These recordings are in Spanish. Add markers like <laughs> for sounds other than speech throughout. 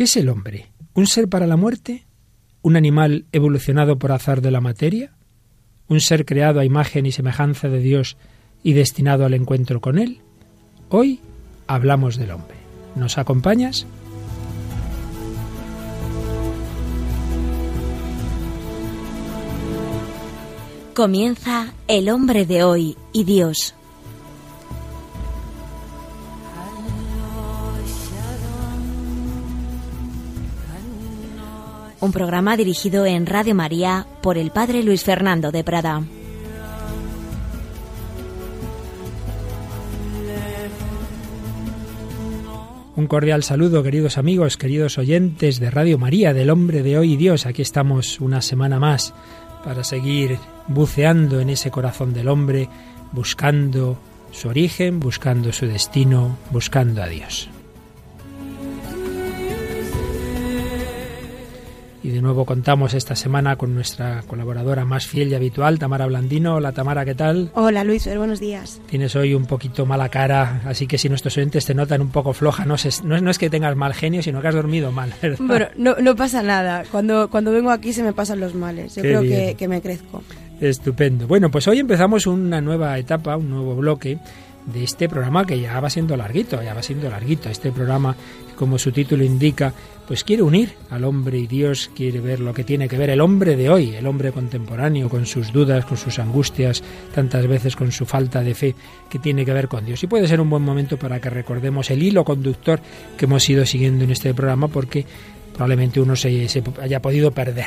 ¿Qué es el hombre? ¿Un ser para la muerte? ¿Un animal evolucionado por azar de la materia? ¿Un ser creado a imagen y semejanza de Dios y destinado al encuentro con Él? Hoy hablamos del hombre. ¿Nos acompañas? Comienza El hombre de hoy y Dios. Un programa dirigido en Radio María por el Padre Luis Fernando de Prada. Un cordial saludo, queridos amigos, queridos oyentes de Radio María, del hombre de hoy y Dios. Aquí estamos una semana más para seguir buceando en ese corazón del hombre, buscando su origen, buscando su destino, buscando a Dios. De nuevo contamos esta semana con nuestra colaboradora más fiel y habitual, Tamara Blandino. Hola Tamara, ¿qué tal? Hola Luis, buenos días. Tienes hoy un poquito mala cara, así que si nuestros oyentes te notan un poco floja, no, es, no es que tengas mal genio, sino que has dormido mal. Bueno, no, no, pasa nada. Cuando, cuando vengo aquí se me pasan los males. Yo creo que, que me crezco. Estupendo. Bueno, pues hoy empezamos una nueva etapa, un nuevo bloque de este programa que ya va siendo larguito, ya va siendo larguito. Este programa, como su título indica, pues quiere unir al hombre y Dios, quiere ver lo que tiene que ver el hombre de hoy, el hombre contemporáneo, con sus dudas, con sus angustias, tantas veces con su falta de fe que tiene que ver con Dios. Y puede ser un buen momento para que recordemos el hilo conductor que hemos ido siguiendo en este programa porque probablemente uno se, haya podido perder.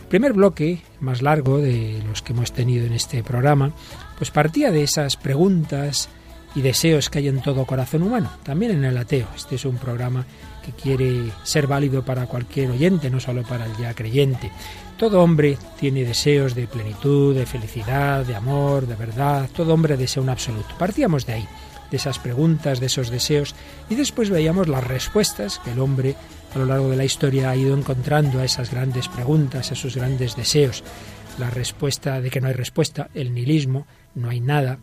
El primer bloque, más largo de los que hemos tenido en este programa, pues partía de esas preguntas, y deseos que hay en todo corazón humano, también en el ateo. Este es un programa que quiere ser válido para cualquier oyente, no solo para el ya creyente. Todo hombre tiene deseos de plenitud, de felicidad, de amor, de verdad. Todo hombre desea un absoluto. Partíamos de ahí, de esas preguntas, de esos deseos, y después veíamos las respuestas que el hombre a lo largo de la historia ha ido encontrando a esas grandes preguntas, a esos grandes deseos. La respuesta de que no hay respuesta, el nihilismo, no hay nada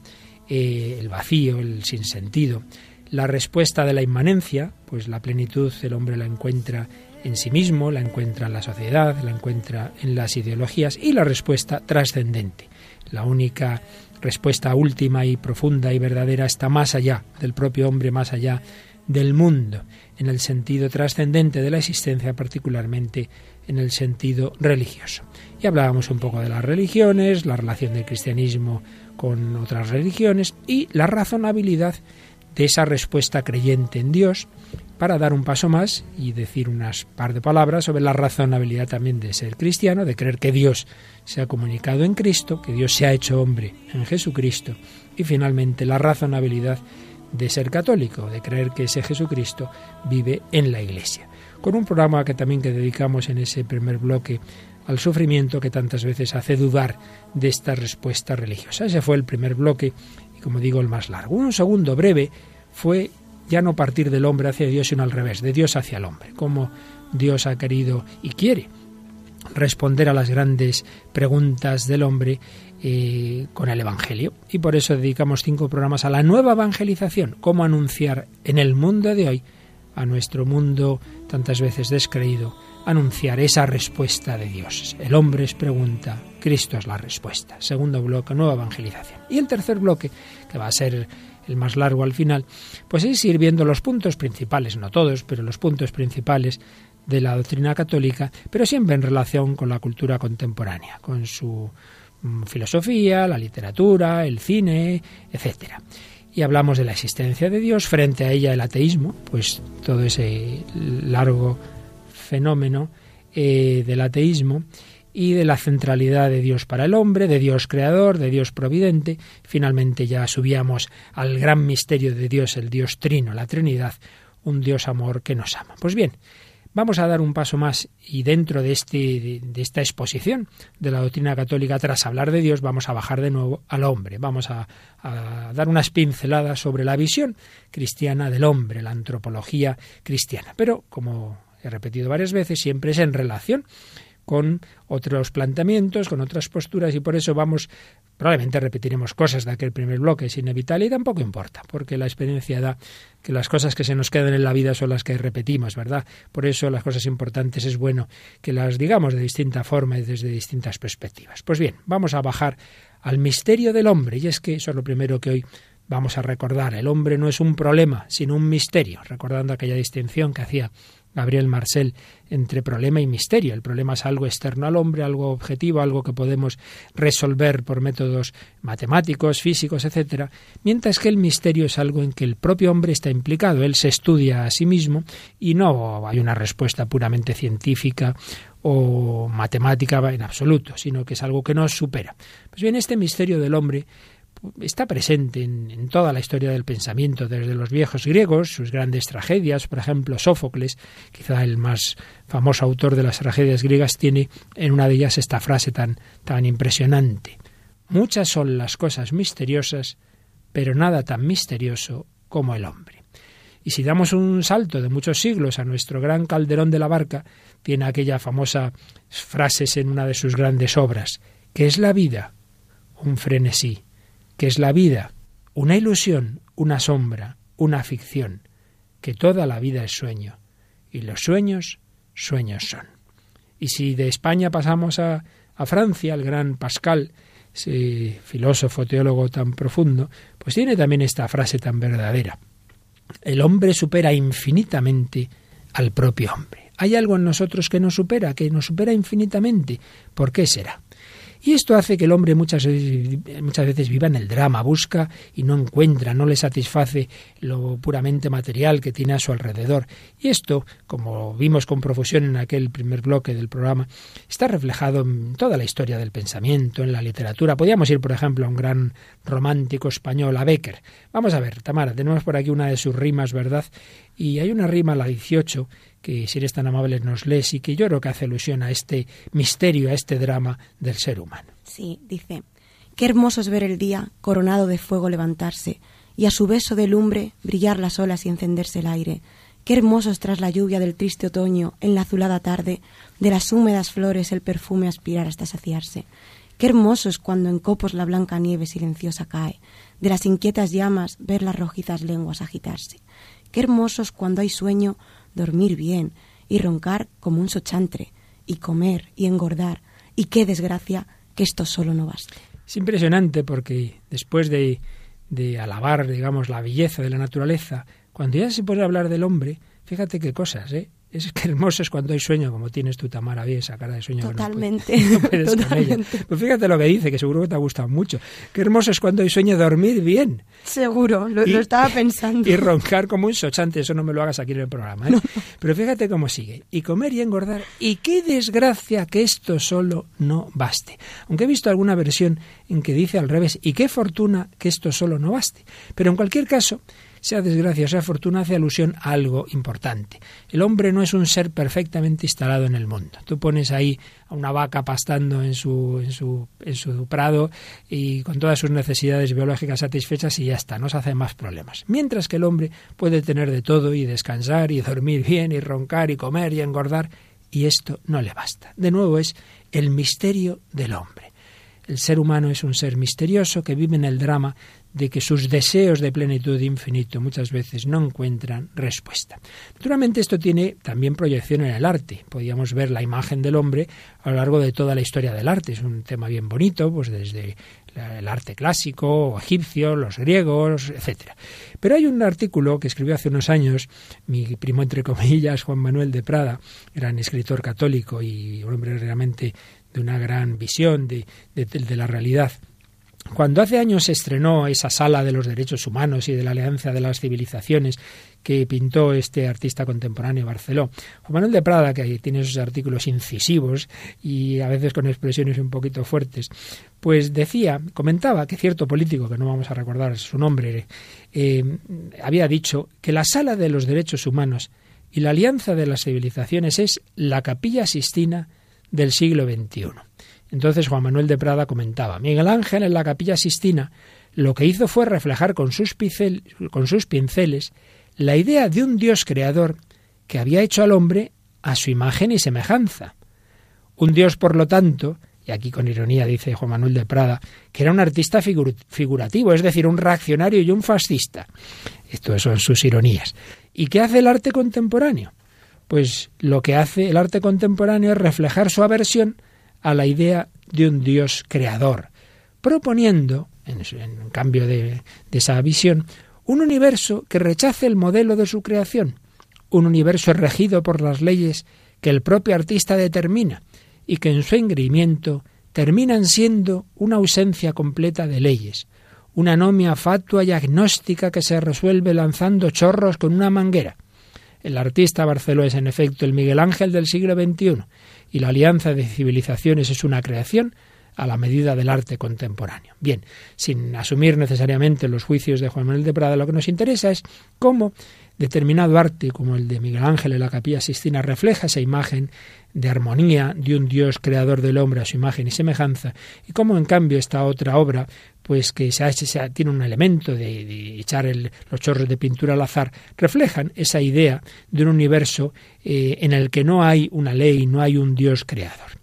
eh, el vacío, el sinsentido. La respuesta de la inmanencia, pues la plenitud el hombre la encuentra en sí mismo, la encuentra en la sociedad, la encuentra en las ideologías y la respuesta trascendente. La única respuesta última y profunda y verdadera está más allá del propio hombre, más allá del mundo, en el sentido trascendente de la existencia, particularmente en el sentido religioso. Y hablábamos un poco de las religiones, la relación del cristianismo con otras religiones y la razonabilidad de esa respuesta creyente en Dios para dar un paso más y decir unas par de palabras sobre la razonabilidad también de ser cristiano, de creer que Dios se ha comunicado en Cristo, que Dios se ha hecho hombre en Jesucristo y finalmente la razonabilidad de ser católico, de creer que ese Jesucristo vive en la Iglesia. Con un programa que también que dedicamos en ese primer bloque al sufrimiento que tantas veces hace dudar de esta respuesta religiosa. Ese fue el primer bloque y como digo el más largo. Un segundo breve fue ya no partir del hombre hacia Dios, sino al revés, de Dios hacia el hombre, como Dios ha querido y quiere responder a las grandes preguntas del hombre eh, con el Evangelio. Y por eso dedicamos cinco programas a la nueva evangelización, cómo anunciar en el mundo de hoy, a nuestro mundo tantas veces descreído, anunciar esa respuesta de Dios. El hombre es pregunta, Cristo es la respuesta. Segundo bloque, nueva evangelización. Y el tercer bloque, que va a ser el más largo al final, pues es ir viendo los puntos principales, no todos, pero los puntos principales de la doctrina católica, pero siempre en relación con la cultura contemporánea, con su mm, filosofía, la literatura, el cine, etcétera. Y hablamos de la existencia de Dios, frente a ella el ateísmo, pues todo ese largo fenómeno eh, del ateísmo y de la centralidad de Dios para el hombre, de Dios creador, de Dios providente. Finalmente ya subíamos al gran misterio de Dios, el Dios trino, la Trinidad, un Dios amor que nos ama. Pues bien, vamos a dar un paso más y dentro de, este, de, esta exposición de la doctrina católica, tras hablar de Dios, vamos a bajar de nuevo al hombre. Vamos a, a dar unas pinceladas sobre la visión cristiana del hombre, la antropología cristiana. Pero, como he repetido varias veces, siempre es en relación con otros planteamientos, con otras posturas y por eso vamos Probablemente repetiremos cosas de aquel primer bloque, es inevitable y tampoco importa, porque la experiencia da que las cosas que se nos quedan en la vida son las que repetimos, ¿verdad? Por eso las cosas importantes es bueno que las digamos de distinta forma y desde distintas perspectivas. Pues bien, vamos a bajar al misterio del hombre, y es que eso es lo primero que hoy vamos a recordar. El hombre no es un problema, sino un misterio, recordando aquella distinción que hacía Gabriel Marcel entre problema y misterio. El problema es algo externo al hombre, algo objetivo, algo que podemos resolver por métodos matemáticos, físicos, etcétera, mientras que el misterio es algo en que el propio hombre está implicado. Él se estudia a sí mismo y no hay una respuesta puramente científica o matemática en absoluto, sino que es algo que nos supera. Pues bien, este misterio del hombre está presente en, toda la historia del pensamiento, desde los viejos griegos, sus grandes tragedias, por ejemplo, Sófocles, quizá el más famoso autor de las tragedias griegas, tiene en una de ellas esta frase tan, tan impresionante. Muchas son las cosas misteriosas, pero nada tan misterioso como el hombre. Y si damos un salto de muchos siglos a nuestro gran calderón de la barca, tiene aquella famosa frases en una de sus grandes obras, que es la vida, un frenesí, que es la vida, una ilusión, una sombra, una ficción, que toda la vida es sueño, y los sueños, sueños son. Y si de España pasamos a, a Francia, el gran Pascal, ese filósofo, teólogo tan profundo, pues tiene también esta frase tan verdadera. El hombre supera infinitamente al propio hombre. Hay algo en nosotros que nos supera, que nos supera infinitamente. ¿Por qué será? Y esto hace que el hombre muchas veces, muchas veces viva en el drama, busca y no encuentra, no le satisface lo puramente material que tiene a su alrededor. Y esto, como vimos con profusión en aquel primer bloque del programa, está reflejado en toda la historia del pensamiento, en la literatura. Podríamos ir, por ejemplo, a un gran romántico español, a Becker. Vamos a ver, Tamara, tenemos por aquí una de sus rimas, ¿verdad? Y hay una rima, la 18, que si eres tan amable nos lees y que yo creo que hace alusión a este misterio, a este drama del ser humano. Sí, dice, qué hermoso es ver el día coronado de fuego levantarse y a su beso de lumbre brillar las olas y encenderse el aire. Qué hermoso es tras la lluvia del triste otoño, en la azulada tarde, de las húmedas flores el perfume aspirar hasta saciarse. Qué hermoso es cuando en copos la blanca nieve silenciosa cae, de las inquietas llamas ver las rojizas lenguas agitarse. Qué hermoso es cuando hay sueño dormir bien y roncar como un sochantre, y comer y engordar, y qué desgracia que esto solo no baste. Es impresionante porque después de, de alabar, digamos, la belleza de la naturaleza, cuando ya se puede hablar del hombre, fíjate qué cosas, ¿eh? Es que hermoso es cuando hay sueño, como tienes tú, Tamara, bien esa cara de sueño. Totalmente. <laughs> totalmente. Pues fíjate lo que dice, que seguro que te ha gustado mucho. Qué hermoso es cuando hay sueño dormir bien. Seguro, lo, estaba pensando. Y roncar como un sochante, eso no me lo hagas aquí en el programa. ¿eh? Pero fíjate cómo sigue. Y comer y engordar. Y qué desgracia que esto solo no baste. Aunque he visto alguna versión en que dice al revés, y qué fortuna que esto solo no baste. Pero en cualquier caso, sea desgracia, sea fortuna, hace alusión a algo importante. El hombre no es un ser perfectamente instalado en el mundo. Tú pones ahí a una vaca pastando en su, en su, en su prado y con todas sus necesidades biológicas satisfechas y ya está, no se hace más problemas. Mientras que el hombre puede tener de todo y descansar y dormir bien y roncar y comer y engordar y esto no le basta. De nuevo es el misterio del hombre. El ser humano es un ser misterioso que vive en el drama de que sus deseos de plenitud infinito muchas veces no encuentran respuesta. Naturalmente esto tiene también proyección en el arte. Podríamos ver la imagen del hombre a lo largo de toda la historia del arte. Es un tema bien bonito, pues desde el arte clásico, egipcio, los griegos, etcétera. Pero hay un artículo que escribió hace unos años mi primo entre comillas Juan Manuel de Prada, gran escritor católico y un hombre realmente de una gran visión de, de la realidad cuando hace años se estrenó esa sala de los derechos humanos y de la alianza de las civilizaciones que pintó este artista contemporáneo Barceló, Juan Manuel de Prada, que tiene esos artículos incisivos y a veces con expresiones un poquito fuertes, pues decía, comentaba que cierto político, que no vamos a recordar su nombre, eh, había dicho que la sala de los derechos humanos y la alianza de las civilizaciones es la capilla sistina del siglo XXI. Entonces Juan Manuel de Prada comentaba, Miguel Ángel en la capilla Sistina lo que hizo fue reflejar con sus, pinceles la idea de un Dios creador que había hecho al hombre a su imagen y semejanza. Un Dios, por lo tanto, y aquí con ironía dice Juan Manuel de Prada, que era un artista figurativo, es decir, un reaccionario y un fascista. Esto son sus ironías. ¿Y qué hace el arte contemporáneo? Pues lo que hace el arte contemporáneo es reflejar su aversión a la idea de un Dios creador, proponiendo, en, cambio de esa visión, un universo que rechace el modelo de su creación, un universo regido por las leyes que el propio artista determina y que en su engreimiento terminan siendo una ausencia completa de leyes, una anomia fatua y agnóstica que se resuelve lanzando chorros con una manguera. El artista Barceló es en efecto el Miguel Ángel del siglo XXI y la alianza de civilizaciones es una creación a la medida del arte contemporáneo. Bien, sin asumir necesariamente los juicios de Juan Manuel de Prada, lo que nos interesa es cómo determinado arte, como el de Miguel Ángel en la Capilla Sistina, refleja esa imagen de armonía de un Dios creador del hombre a su imagen y semejanza, y cómo en cambio esta otra obra, pues que se, se tiene un elemento de, echar los chorros de pintura al azar, reflejan esa idea de un universo eh, en el que no hay una ley, no hay un Dios creador.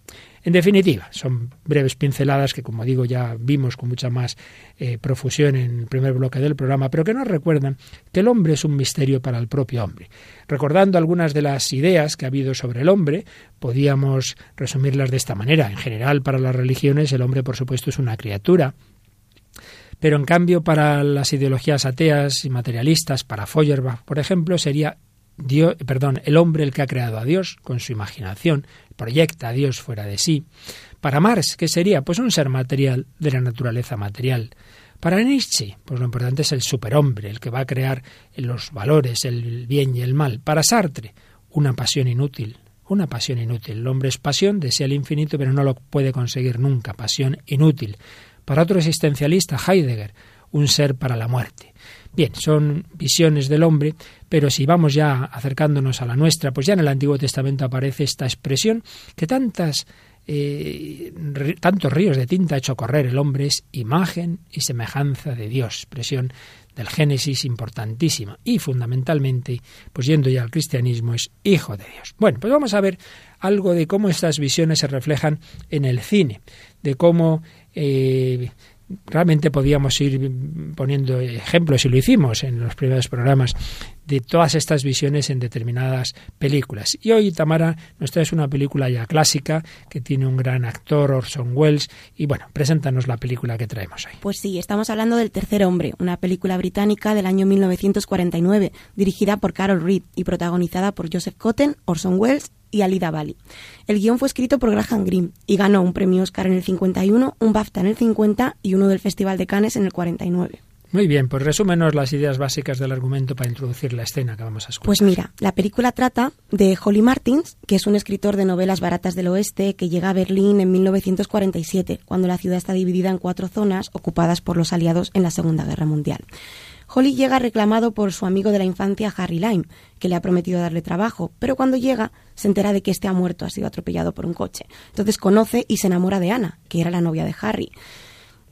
En definitiva, son breves pinceladas que, como digo, ya vimos con mucha más eh, profusión en el primer bloque del programa, pero que nos recuerdan que el hombre es un misterio para el propio hombre. Recordando algunas de las ideas que ha habido sobre el hombre, podíamos resumirlas de esta manera. En general, para las religiones, el hombre, por supuesto, es una criatura, pero en cambio para las ideologías ateas y materialistas, para Feuerbach, por ejemplo, sería perdón, el hombre el que ha creado a Dios con su imaginación, proyecta a Dios fuera de sí. Para Marx, ¿qué sería? Pues un ser material de la naturaleza material. Para Nietzsche, pues lo importante es el superhombre, el que va a crear los valores, el bien y el mal. Para Sartre, una pasión inútil, una pasión inútil. El hombre es pasión, desea el infinito, pero no lo puede conseguir nunca, pasión inútil. Para otro existencialista, Heidegger, un ser para la muerte. Bien, son visiones del hombre, pero si vamos ya acercándonos a la nuestra, pues ya en el Antiguo Testamento aparece esta expresión que tantas eh, tantos ríos de tinta ha hecho correr el hombre es imagen y semejanza de Dios, expresión del Génesis importantísima y fundamentalmente, pues yendo ya al cristianismo, es hijo de Dios. Bueno, pues vamos a ver algo de cómo estas visiones se reflejan en el cine, de cómo eh, realmente podíamos ir poniendo ejemplos y lo hicimos en los primeros programas de todas estas visiones en determinadas películas. Y hoy, Tamara, nos traes una película ya clásica que tiene un gran actor, Orson Welles, y bueno, preséntanos la película que traemos hoy. Pues sí, estamos hablando del Tercer Hombre, una película británica del año 1949, dirigida por Carol Reed y protagonizada por Joseph Cotten, Orson Welles y Alida Bali. El guion fue escrito por Graham Greene y ganó un premio Oscar en el 51, un BAFTA en el 50 y uno del Festival de Cannes en el 49. Muy bien, pues resúmenos las ideas básicas del argumento para introducir la escena que vamos a escuchar. Pues mira, la película trata de Holly Martins, que es un escritor de novelas baratas del oeste que llega a Berlín en 1947, cuando la ciudad está dividida en cuatro zonas ocupadas por los aliados en la Segunda Guerra Mundial. Holly llega reclamado por su amigo de la infancia, Harry Lime, que le ha prometido darle trabajo, pero cuando llega se entera de que este ha muerto, ha sido atropellado por un coche. Entonces conoce y se enamora de Ana, que era la novia de Harry.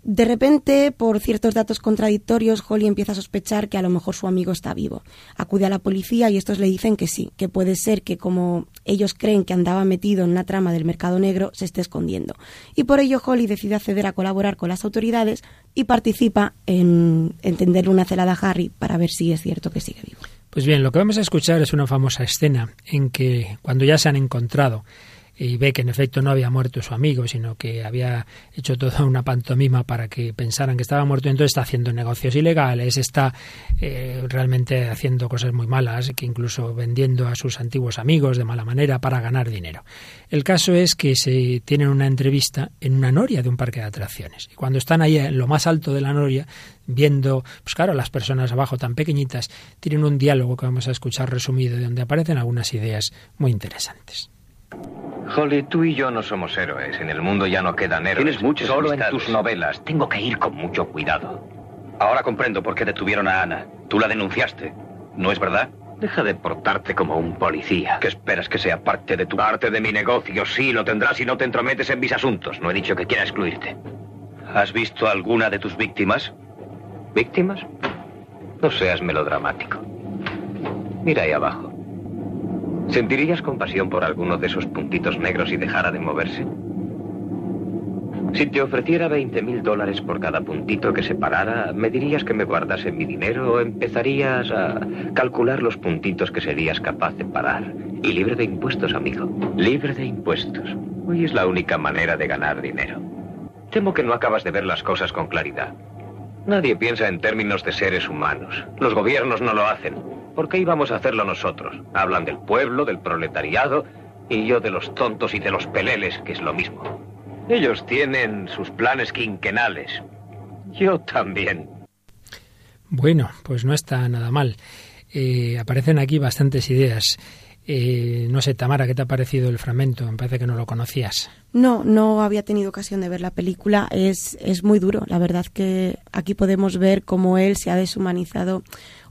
De repente, por ciertos datos contradictorios, Holly empieza a sospechar que a lo mejor su amigo está vivo. Acude a la policía y estos le dicen que sí, que puede ser que como ellos creen que andaba metido en una trama del mercado negro, se esté escondiendo. Y por ello Holly decide acceder a colaborar con las autoridades y participa en, entender una celada a Harry para ver si es cierto que sigue vivo. Pues bien, lo que vamos a escuchar es una famosa escena en que cuando ya se han encontrado y ve que en efecto no había muerto su amigo, sino que había hecho toda una pantomima para que pensaran que estaba muerto, entonces está haciendo negocios ilegales, está eh, realmente haciendo cosas muy malas, que incluso vendiendo a sus antiguos amigos de mala manera para ganar dinero. El caso es que se tienen una entrevista en una noria de un parque de atracciones. Y cuando están ahí en lo más alto de la noria, viendo, pues claro, las personas abajo tan pequeñitas, tienen un diálogo que vamos a escuchar resumido, de donde aparecen algunas ideas muy interesantes. Holly, tú y yo no somos héroes. En el mundo ya no quedan héroes. Tienes muchos Solo en tus novelas. Tengo que ir con mucho cuidado. Ahora comprendo por qué detuvieron a Ana. Tú la denunciaste. ¿No es verdad? Deja de portarte como un policía. ¿Qué esperas que sea parte de tu... Parte de mi negocio, sí, lo tendrás si no te entrometes en mis asuntos. No he dicho que quiera excluirte. ¿Has visto alguna de tus víctimas? ¿Víctimas? No seas melodramático. Mira ahí abajo. ¿Sentirías compasión por alguno de esos puntitos negros y dejara de moverse? Si te ofreciera 20 mil dólares por cada puntito que se parara, ¿me dirías que me guardase mi dinero o empezarías a calcular los puntitos que serías capaz de parar? Y libre de impuestos, amigo. Libre de impuestos. Hoy es la única manera de ganar dinero. Temo que no acabas de ver las cosas con claridad. Nadie piensa en términos de seres humanos. Los gobiernos no lo hacen. ¿Por qué íbamos a hacerlo nosotros? Hablan del pueblo, del proletariado, y yo de los tontos y de los peleles, que es lo mismo. Ellos tienen sus planes quinquenales. Yo también. Bueno, pues no está nada mal. Eh, aparecen aquí bastantes ideas. Eh, no sé, Tamara, ¿qué te ha parecido el fragmento? Me parece que no lo conocías. No, no había tenido ocasión de ver la película. Es, es muy duro. La verdad que aquí podemos ver cómo él se ha deshumanizado,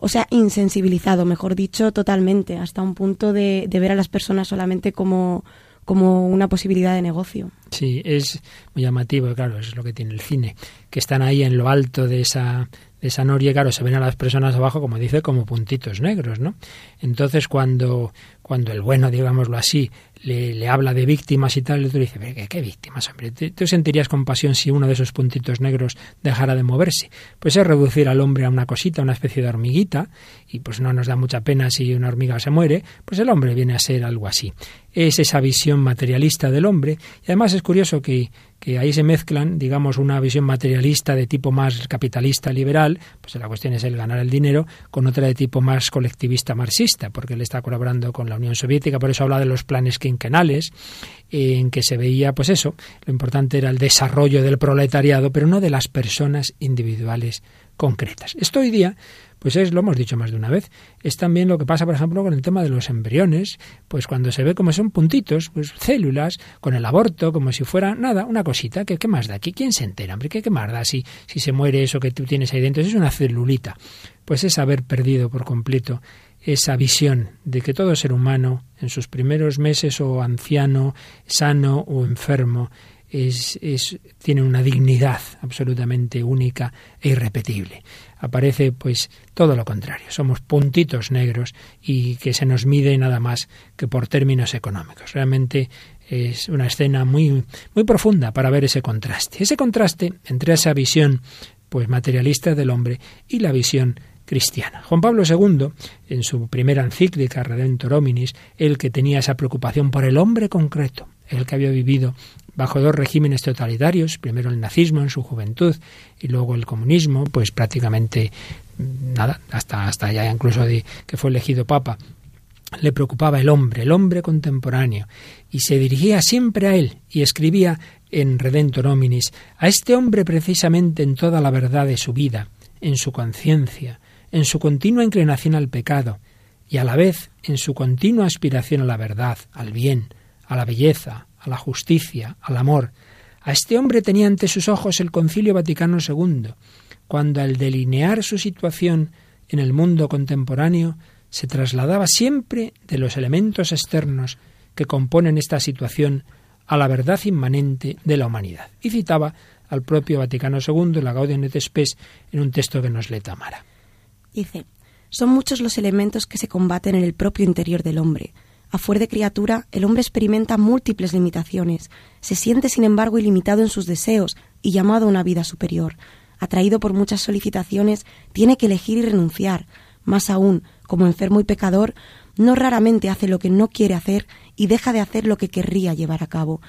o sea, insensibilizado, mejor dicho, totalmente, hasta un punto de, de ver a las personas solamente como, como una posibilidad de negocio. Sí, es muy llamativo, claro, es lo que tiene el cine, que están ahí en lo alto de esa esa noria, claro, se ven a las personas abajo, como dice, como puntitos negros, ¿no? Entonces, cuando, cuando el bueno, digámoslo así, le, habla de víctimas y tal, el otro dice, ¿qué, qué víctimas, hombre? ¿Tú sentirías compasión si uno de esos puntitos negros dejara de moverse? Pues es reducir al hombre a una cosita, una especie de hormiguita, y pues no nos da mucha pena si una hormiga se muere, pues el hombre viene a ser algo así. Es esa visión materialista del hombre, y además es curioso que que ahí se mezclan, digamos, una visión materialista de tipo más capitalista liberal, pues la cuestión es el ganar el dinero, con otra de tipo más colectivista marxista, porque él está colaborando con la Unión Soviética, por eso habla de los planes quinquenales, en que se veía, pues eso, lo importante era el desarrollo del proletariado, pero no de las personas individuales concretas. Esto hoy día pues es, lo hemos dicho más de una vez, es también lo que pasa, por ejemplo, con el tema de los embriones, pues cuando se ve como son puntitos, pues células, con el aborto, como si fuera nada, una cosita, que qué más da aquí? ¿Quién se entera? Hombre, ¿qué, qué más da si, si se muere eso que tú tienes ahí dentro? Es una celulita. Pues es haber perdido por completo esa visión de que todo ser humano, en sus primeros meses o anciano, sano o enfermo, es, tiene una dignidad absolutamente única e irrepetible aparece pues todo lo contrario. Somos puntitos negros y que se nos mide nada más que por términos económicos. Realmente es una escena muy muy profunda para ver ese contraste. Ese contraste entre esa visión pues materialista del hombre y la visión cristiana. Juan Pablo II, en su primera encíclica Redentor Hominis, el que tenía esa preocupación por el hombre concreto, el que había vivido bajo dos regímenes totalitarios, primero el nazismo en su juventud y luego el comunismo, pues prácticamente nada, hasta, hasta ya incluso de que fue elegido papa, le preocupaba el hombre, el hombre contemporáneo, y se dirigía siempre a él y escribía en Redentor Hominis, a este hombre precisamente en toda la verdad de su vida, en su conciencia, en su continua inclinación al pecado, y a la vez en su continua aspiración a la verdad, al bien, a la belleza, a la justicia, al amor. A este hombre tenía ante sus ojos el Concilio Vaticano II, cuando al delinear su situación en el mundo contemporáneo se trasladaba siempre de los elementos externos que componen esta situación a la verdad inmanente de la humanidad. Y citaba al propio Vaticano II, la Gaudium et Spes, en un texto que nos le Tamara. Dice, son muchos los elementos que se combaten en el propio interior del hombre, a fuer de criatura, el hombre experimenta múltiples limitaciones, se siente sin embargo ilimitado en sus deseos y llamado a una vida superior. Atraído por muchas solicitaciones, tiene que elegir y renunciar. Más aún, como enfermo y pecador, no raramente hace lo que no quiere hacer y deja de hacer lo que querría llevar a cabo.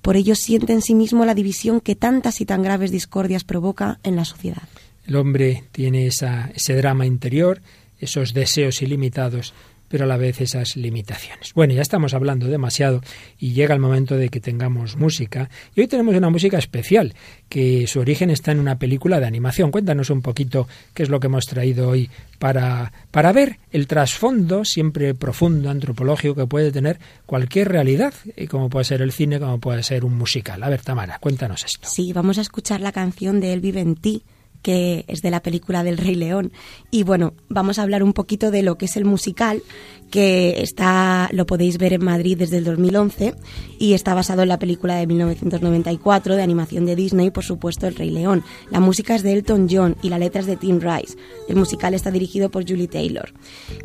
Por ello siente en sí mismo la división que tantas y tan graves discordias provoca en la sociedad. El hombre tiene ese drama interior, esos deseos ilimitados pero a la vez esas limitaciones. Bueno, ya estamos hablando demasiado y llega el momento de que tengamos música. Y hoy tenemos una música especial, que su origen está en una película de animación. Cuéntanos un poquito qué es lo que hemos traído hoy para, para ver el trasfondo siempre profundo, antropológico, que puede tener cualquier realidad, como puede ser el cine, como puede ser un musical. A ver, Tamara, cuéntanos esto. Sí, vamos a escuchar la canción de Él vive en ti, que es de la película del Rey León. Y bueno, vamos a hablar un poquito de lo que es el musical, que está, lo podéis ver en Madrid desde el 2011 y está basado en la película de 1994 de animación de Disney, por supuesto, El Rey León. La música es de Elton John y la letra es de Tim Rice. El musical está dirigido por Julie Taylor.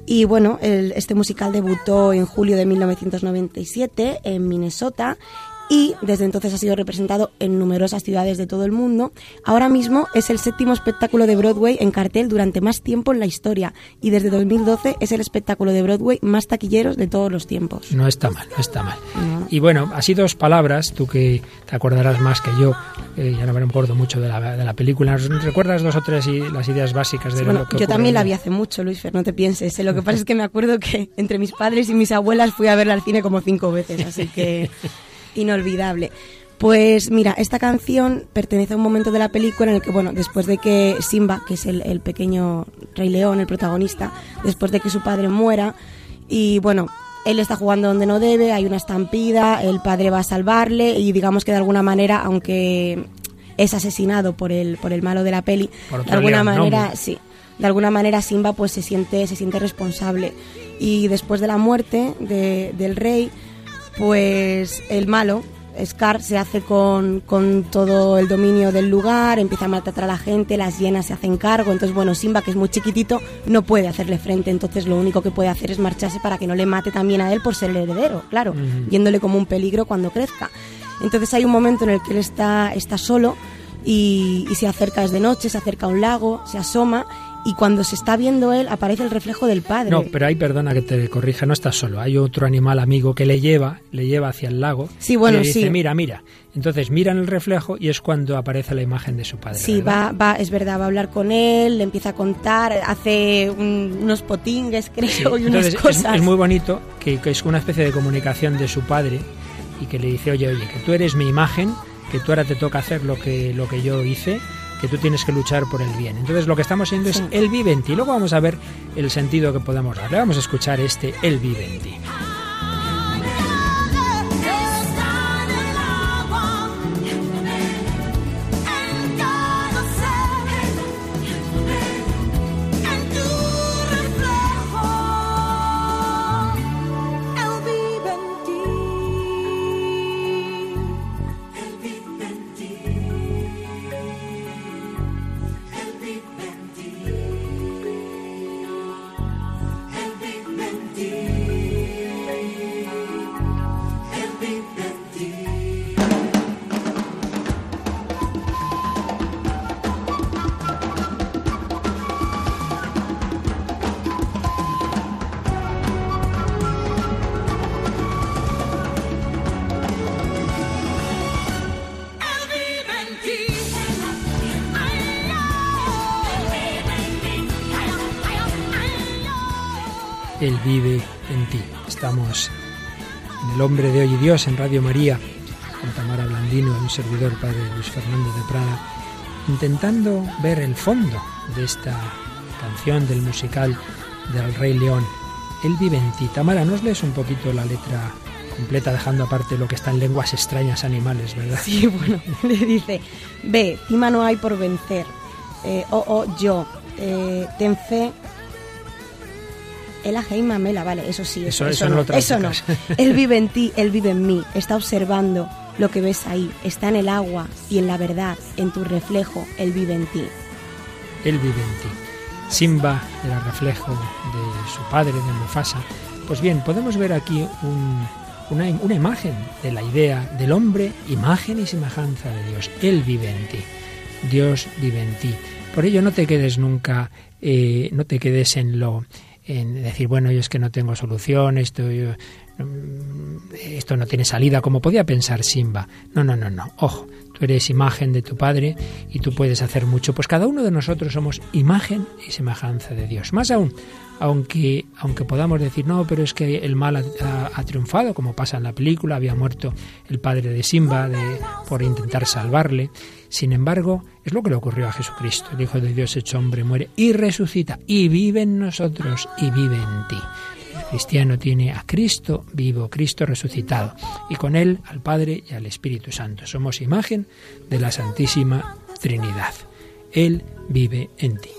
Y bueno, este musical debutó en julio de 1997 en Minnesota y desde entonces ha sido representado en numerosas ciudades de todo el mundo. Ahora mismo es el séptimo espectáculo de Broadway en cartel durante más tiempo en la historia y desde 2012 es el espectáculo de Broadway más taquilleros de todos los tiempos. No está mal, no está mal. Y bueno, así dos palabras, tú que te acordarás más que yo, eh, ya no me acuerdo mucho de la, de la película, ¿recuerdas dos o tres y las ideas básicas de lo que Yo también la vi hace mucho, Luis Fer, no te pienses. ¿eh? Lo que pasa es que me acuerdo que entre mis padres y mis abuelas fui a verla al cine como cinco veces, así que <laughs> inolvidable. Pues mira, esta canción pertenece a un momento de la película en el que, bueno, después de que Simba, que es el, pequeño Rey León, el protagonista, después de que su padre muera, y bueno, él está jugando donde no debe, hay una estampida, el padre va a salvarle y digamos que de alguna manera, aunque es asesinado por el, por el malo de la peli, de alguna manera, sí, de alguna manera Simba pues se siente, se siente responsable. Y después de la muerte del rey, pues el malo, Scar, se hace con, con, todo el dominio del lugar, empieza a maltratar a la gente, las hienas se hacen cargo, entonces bueno, Simba, que es muy chiquitito, no puede hacerle frente, entonces lo único que puede hacer es marcharse para que no le mate también a él por ser el heredero, claro, yéndole como un peligro cuando crezca. Entonces hay un momento en el que él está, está solo y, y se acerca desde noche, se acerca a un lago, se asoma y cuando se está viendo él aparece el reflejo del padre. No, pero ahí perdona que te corrija, no estás solo. Hay otro animal amigo que le lleva, le lleva hacia el lago. Sí, bueno, y le dice, mira, mira. Entonces miran el reflejo y es cuando aparece la imagen de su padre. Sí, va, va, es verdad, va a hablar con él, le empieza a contar, hace unos potingues, <laughs> creo, y unas cosas. Es, muy bonito que, que es una especie de comunicación de su padre y que le dice, oye, oye, que tú eres mi imagen, que tú ahora te toca hacer lo que, lo que yo hice que tú tienes que luchar por el bien. Entonces lo que estamos haciendo es el vive en ti. Luego vamos a ver el sentido que podemos darle. Vamos a escuchar este el vive en ti. Dios en Radio María, con Tamara Blandino un servidor, Padre Luis Fernando de Prada, intentando ver el fondo de esta canción del musical del Rey León. Él vive en ti. Tamara, ¿nos lees un poquito la letra completa, dejando aparte lo que está en lenguas extrañas animales, ¿verdad? Sí, bueno, <laughs> le dice, ve, cima no hay por vencer. Eh, oh, oh, yo, eh, ten fe, Ela Heima Mela, vale, eso sí, eso, eso, no, eso no. <laughs> Él vive en ti, él vive en mí, está observando lo que ves ahí, está en el agua y en la verdad, en tu reflejo, él vive en ti. Él vive en ti. Simba era el reflejo de su padre, de Mufasa. Pues bien, podemos ver aquí una, una, imagen de la idea del hombre, imagen y semejanza de Dios. Él vive en ti. Dios vive en ti. Por ello no te quedes nunca, eh, no te quedes en lo en decir, bueno, yo es que no tengo solución, esto, mm, esto no tiene salida, como podía pensar Simba. No, no, no, no. Ojo, tú eres imagen de tu Padre y tú puedes hacer mucho. Pues cada uno de nosotros somos imagen y semejanza de Dios. Más aún, aunque, aunque podamos decir, no, pero es que el mal ha, triunfado, como pasa en la película, había muerto el padre de Simba de, por intentar salvarle. Sin embargo, es lo que le ocurrió a Jesucristo. El Hijo de Dios hecho hombre muere y resucita y vive en nosotros y vive en ti. El cristiano tiene a Cristo vivo, Cristo resucitado, y con él al Padre y al Espíritu Santo. Somos imagen de la Santísima Trinidad. Él vive en ti.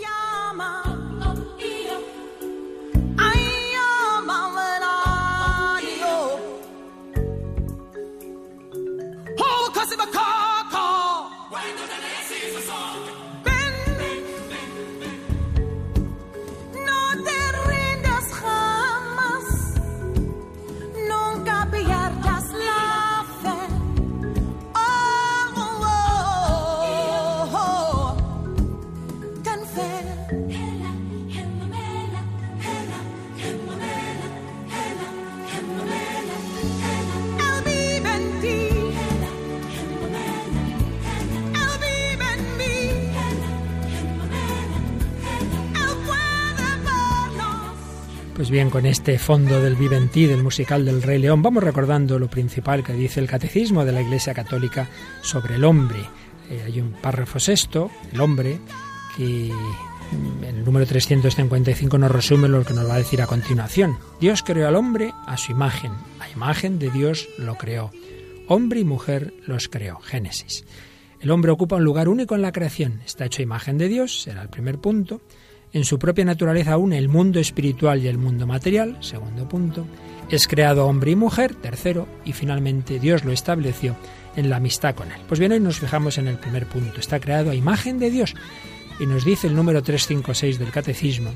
Pues bien, con este fondo del Viventí, del musical del Rey León, vamos recordando lo principal que dice el Catecismo de la Iglesia Católica sobre el hombre. Eh, hay un párrafo sexto, el hombre, que el número 355 nos resume lo que nos va a decir a continuación. Dios creó al hombre a su imagen, a imagen de Dios lo creó. Hombre y mujer los creó. Génesis. El hombre ocupa un lugar único en la creación. Está hecho imagen de Dios, será el primer punto. En su propia naturaleza une el mundo espiritual y el mundo material, segundo punto. Es creado hombre y mujer, tercero. Y finalmente Dios lo estableció en la amistad con Él. Pues bien, hoy nos fijamos en el primer punto. Está creado a imagen de Dios. Y nos dice el número 356 del Catecismo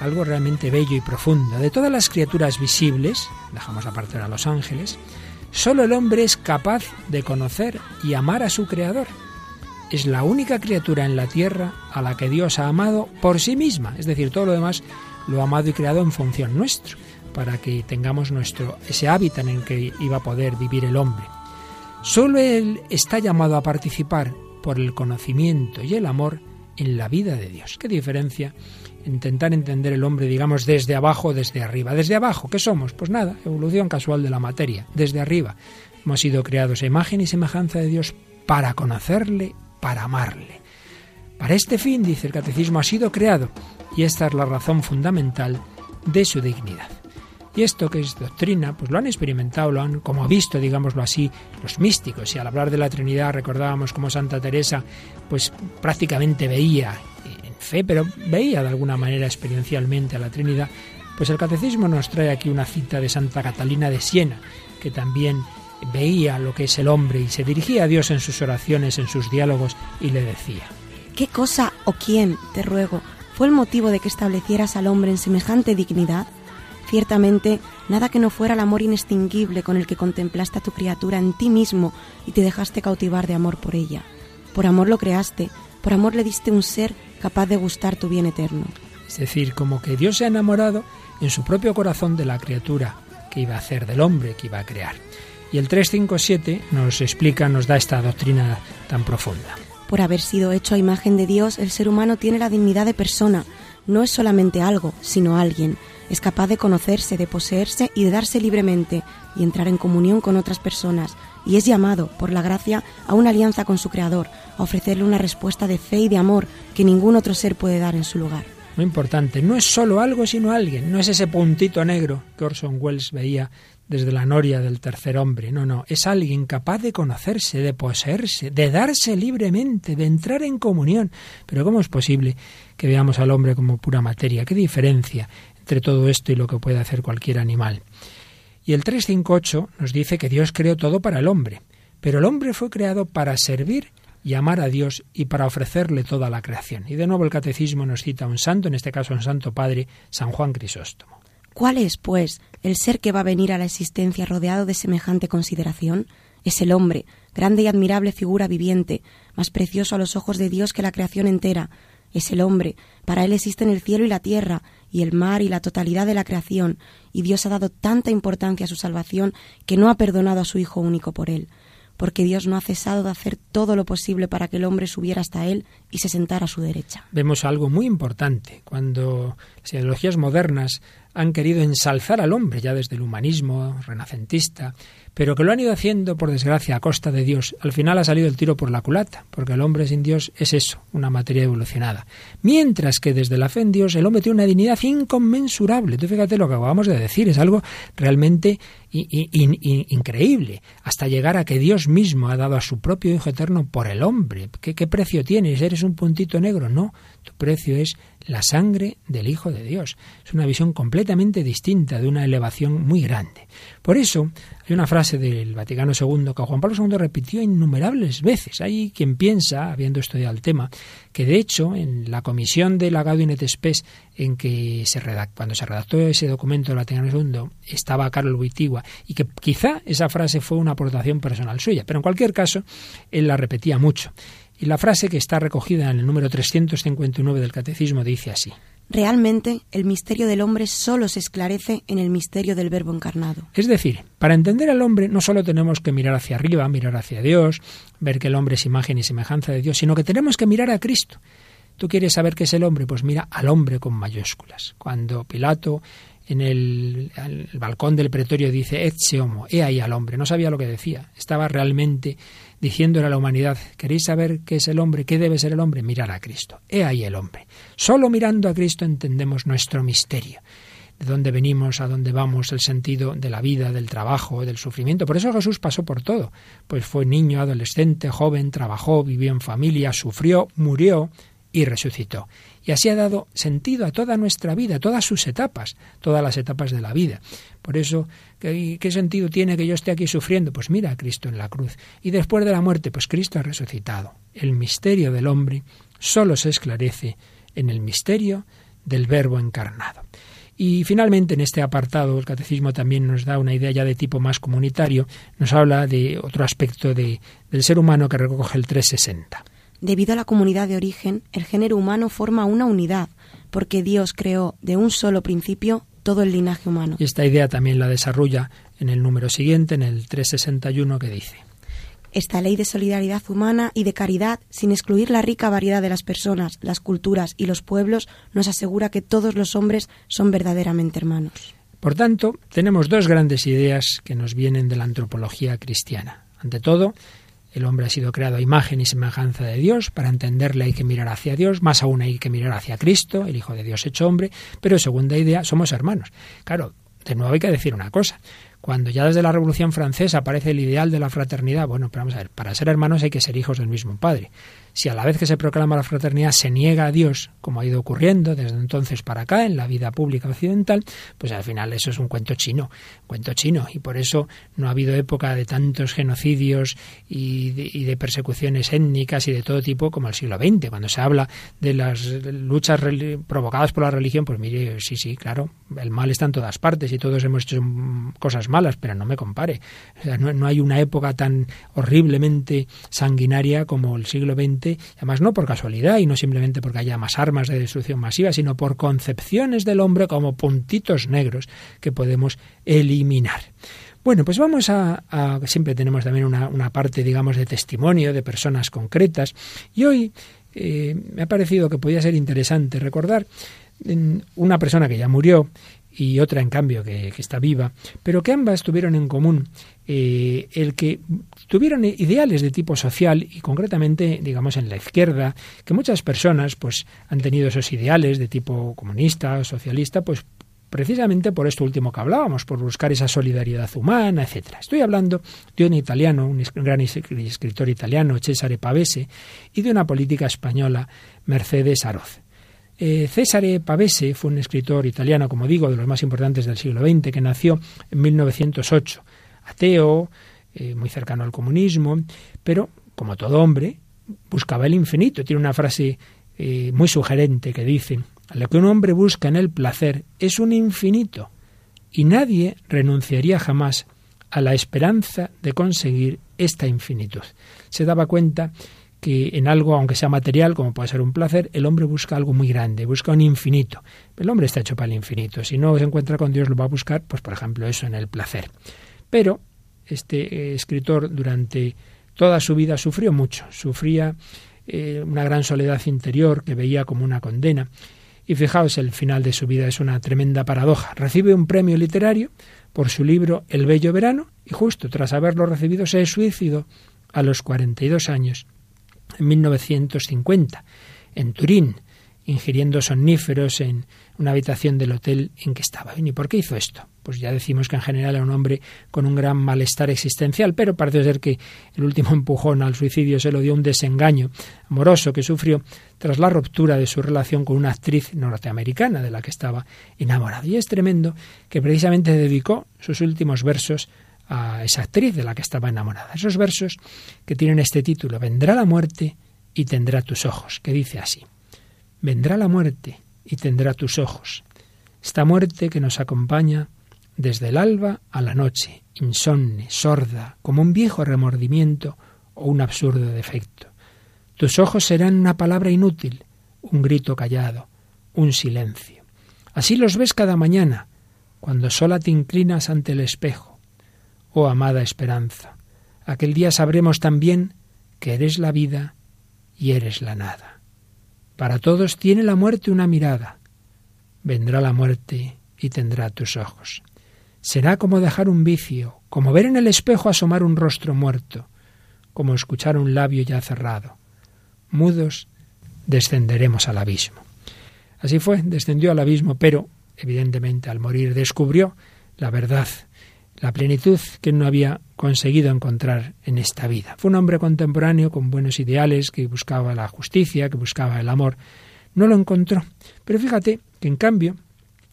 algo realmente bello y profundo. De todas las criaturas visibles, dejamos aparte a los ángeles, solo el hombre es capaz de conocer y amar a su Creador es la única criatura en la tierra a la que Dios ha amado por sí misma, es decir, todo lo demás lo ha amado y creado en función nuestro, para que tengamos nuestro ese hábitat en el que iba a poder vivir el hombre. Solo él está llamado a participar por el conocimiento y el amor en la vida de Dios. ¿Qué diferencia? Intentar entender el hombre, digamos, desde abajo o desde arriba. Desde abajo, ¿qué somos? Pues nada, evolución casual de la materia. Desde arriba, hemos sido creados a imagen y semejanza de Dios para conocerle para amarle. Para este fin, dice el catecismo, ha sido creado y esta es la razón fundamental de su dignidad. Y esto que es doctrina, pues lo han experimentado, lo han como visto, digámoslo así, los místicos. Y al hablar de la Trinidad recordábamos cómo Santa Teresa, pues prácticamente veía en fe, pero veía de alguna manera experiencialmente a la Trinidad. Pues el catecismo nos trae aquí una cita de Santa Catalina de Siena, que también veía lo que es el hombre y se dirigía a Dios en sus oraciones, en sus diálogos y le decía, ¿Qué cosa o quién, te ruego, fue el motivo de que establecieras al hombre en semejante dignidad? Ciertamente, nada que no fuera el amor inextinguible con el que contemplaste a tu criatura en ti mismo y te dejaste cautivar de amor por ella. Por amor lo creaste, por amor le diste un ser capaz de gustar tu bien eterno. Es decir, como que Dios se ha enamorado en su propio corazón de la criatura que iba a hacer, del hombre que iba a crear. Y el 357 nos explica, nos da esta doctrina tan profunda. Por haber sido hecho a imagen de Dios, el ser humano tiene la dignidad de persona. No es solamente algo, sino alguien. Es capaz de conocerse, de poseerse y de darse libremente y entrar en comunión con otras personas. Y es llamado, por la gracia, a una alianza con su Creador, a ofrecerle una respuesta de fe y de amor que ningún otro ser puede dar en su lugar. Muy importante, no es solo algo, sino alguien. No es ese puntito negro que Orson Welles veía desde la noria del tercer hombre. No, no, es alguien capaz de conocerse, de poseerse, de darse libremente, de entrar en comunión. Pero ¿cómo es posible que veamos al hombre como pura materia? ¿Qué diferencia entre todo esto y lo que puede hacer cualquier animal? Y el 358 nos dice que Dios creó todo para el hombre, pero el hombre fue creado para servir y amar a Dios y para ofrecerle toda la creación. Y de nuevo el catecismo nos cita a un santo, en este caso un santo padre, San Juan Crisóstomo. ¿Cuál es, pues, el ser que va a venir a la existencia rodeado de semejante consideración? Es el hombre, grande y admirable figura viviente, más precioso a los ojos de Dios que la creación entera. Es el hombre, para él existen el cielo y la tierra, y el mar y la totalidad de la creación, y Dios ha dado tanta importancia a su salvación que no ha perdonado a su Hijo único por él porque Dios no ha cesado de hacer todo lo posible para que el hombre subiera hasta él y se sentara a su derecha. Vemos algo muy importante cuando las ideologías modernas han querido ensalzar al hombre ya desde el humanismo renacentista, pero que lo han ido haciendo, por desgracia, a costa de Dios, al final ha salido el tiro por la culata, porque el hombre sin Dios es eso, una materia evolucionada. Mientras que desde la fe en Dios el hombre tiene una dignidad inconmensurable. Tú fíjate lo que acabamos de decir, es algo realmente increíble, hasta llegar a que Dios mismo ha dado a su propio Hijo Eterno por el hombre. ¿Qué, precio tienes? ¿Eres un puntito negro? No, tu precio es la sangre del Hijo de Dios. Es una visión completamente distinta, de una elevación muy grande. Por eso, hay una frase del Vaticano II que Juan Pablo II repitió innumerables veces. Hay quien piensa, habiendo estudiado el tema, que de hecho, en la comisión de la Gaudium et Spes, en que se cuando se redactó ese documento del Vaticano II, estaba Carlos Wittigua, y que quizá esa frase fue una aportación personal suya, pero en cualquier caso, él la repetía mucho. Y la frase que está recogida en el número 359 del Catecismo dice así. Realmente el misterio del hombre solo se esclarece en el misterio del Verbo encarnado. Es decir, para entender al hombre no solo tenemos que mirar hacia arriba, mirar hacia Dios, ver que el hombre es imagen y semejanza de Dios, sino que tenemos que mirar a Cristo. ¿Tú quieres saber qué es el hombre? Pues mira al hombre con mayúsculas. Cuando Pilato en el, balcón del pretorio dice Etze homo, he ahí al hombre, no sabía lo que decía, estaba realmente diciéndole a la humanidad, ¿queréis saber qué es el hombre? ¿Qué debe ser el hombre? Mirar a Cristo. He ahí el hombre. Solo mirando a Cristo entendemos nuestro misterio. De dónde venimos, a dónde vamos, el sentido de la vida, del trabajo, del sufrimiento. Por eso Jesús pasó por todo. Pues fue niño, adolescente, joven, trabajó, vivió en familia, sufrió, murió y resucitó. Y así ha dado sentido a toda nuestra vida, a todas sus etapas, todas las etapas de la vida. Por eso, ¿qué, sentido tiene que yo esté aquí sufriendo? Pues mira a Cristo en la cruz. Y después de la muerte, pues Cristo ha resucitado. El misterio del hombre solo se esclarece en el misterio del Verbo encarnado. Y finalmente, en este apartado, el catecismo también nos da una idea ya de tipo más comunitario, nos habla de otro aspecto del ser humano que recoge el 360. Debido a la comunidad de origen, el género humano forma una unidad, porque Dios creó de un solo principio todo el linaje humano. Y esta idea también la desarrolla en el número siguiente, en el 361, que dice. Esta ley de solidaridad humana y de caridad, sin excluir la rica variedad de las personas, las culturas y los pueblos, nos asegura que todos los hombres son verdaderamente hermanos. Por tanto, tenemos dos grandes ideas que nos vienen de la antropología cristiana. Ante todo, el hombre ha sido creado a imagen y semejanza de Dios. Para entenderle hay que mirar hacia Dios, más aún hay que mirar hacia Cristo, el Hijo de Dios hecho hombre. Pero segunda idea, somos hermanos. Claro, de nuevo hay que decir una cosa. Cuando ya desde la Revolución Francesa aparece el ideal de la fraternidad, bueno, pero vamos a ver, para ser hermanos hay que ser hijos del mismo Padre si a la vez que se proclama la fraternidad se niega a Dios, como ha ido ocurriendo desde entonces para acá en la vida pública occidental, pues al final eso es un cuento chino, cuento chino, y por eso no ha habido época de tantos genocidios y de, persecuciones étnicas y de todo tipo como el siglo XX, cuando se habla de las luchas provocadas por la religión, pues mire, sí, sí, claro, el mal está en todas partes y todos hemos hecho cosas malas, pero no me compare. no, no hay una época tan horriblemente sanguinaria como el siglo XX además no por casualidad y no simplemente porque haya más armas de destrucción masiva, sino por concepciones del hombre como puntitos negros que podemos eliminar. Bueno, pues vamos a, siempre tenemos también una, parte, digamos, de testimonio de personas concretas y hoy eh, me ha parecido que podía ser interesante recordar una persona que ya murió y otra, en cambio, que, está viva, pero que ambas tuvieron en común eh, el que tuvieron ideales de tipo social y concretamente, digamos, en la izquierda, que muchas personas pues han tenido esos ideales de tipo comunista, socialista, pues precisamente por esto último que hablábamos, por buscar esa solidaridad humana, etcétera. Estoy hablando de un italiano, un gran escritor italiano, Cesare Pavese, y de una política española, Mercedes Aroz. Eh, Cesare Pavese fue un escritor italiano, como digo, de los más importantes del siglo XX, que nació en 1908, ateo, eh, muy cercano al comunismo, pero, como todo hombre, buscaba el infinito. Tiene una frase eh, muy sugerente que dice, lo que un hombre busca en el placer es un infinito, y nadie renunciaría jamás a la esperanza de conseguir esta infinitud. Se daba cuenta que en algo, aunque sea material, como puede ser un placer, el hombre busca algo muy grande, busca un infinito. El hombre está hecho para el infinito. Si no se encuentra con Dios, lo va a buscar, pues por ejemplo, eso en el placer. Pero este eh, escritor durante toda su vida sufrió mucho, sufría eh, una gran soledad interior que veía como una condena. Y fijaos, el final de su vida es una tremenda paradoja. Recibe un premio literario por su libro El Bello Verano y justo tras haberlo recibido se suicidó a los 42 años, en 1950, en Turín, ingiriendo somníferos en una habitación del hotel en que estaba. ¿Y por qué hizo esto? Pues ya decimos que en general era un hombre con un gran malestar existencial, pero parece ser que el último <laughs> empujón al suicidio se lo dio un desengaño amoroso que sufrió tras la ruptura de su relación con una actriz norteamericana de la que estaba enamorado. Y es tremendo que precisamente dedicó sus últimos versos a esa actriz de la que estaba enamorada. Esos versos que tienen este título, Vendrá la muerte y tendrá tus ojos, que dice así. Vendrá la muerte y tendrá tus ojos. Esta muerte que nos acompaña desde el alba a la noche, insomne, sorda, como un viejo remordimiento o un absurdo defecto. Tus ojos serán una palabra inútil, un grito callado, un silencio. Así los ves cada mañana, cuando sola te inclinas ante el espejo. Oh amada esperanza, aquel día sabremos también que eres la vida y eres la nada. Para todos tiene la muerte una mirada. Vendrá la muerte y tendrá tus ojos. Será como dejar un vicio, como ver en el espejo asomar un rostro muerto, como escuchar un labio ya cerrado. Mudos descenderemos al abismo. Así fue, descendió al abismo, pero, evidentemente, al morir descubrió la verdad, la plenitud que no había conseguido encontrar en esta vida. Fue un hombre contemporáneo con buenos ideales, que buscaba la justicia, que buscaba el amor. No lo encontró. Pero fíjate que en cambio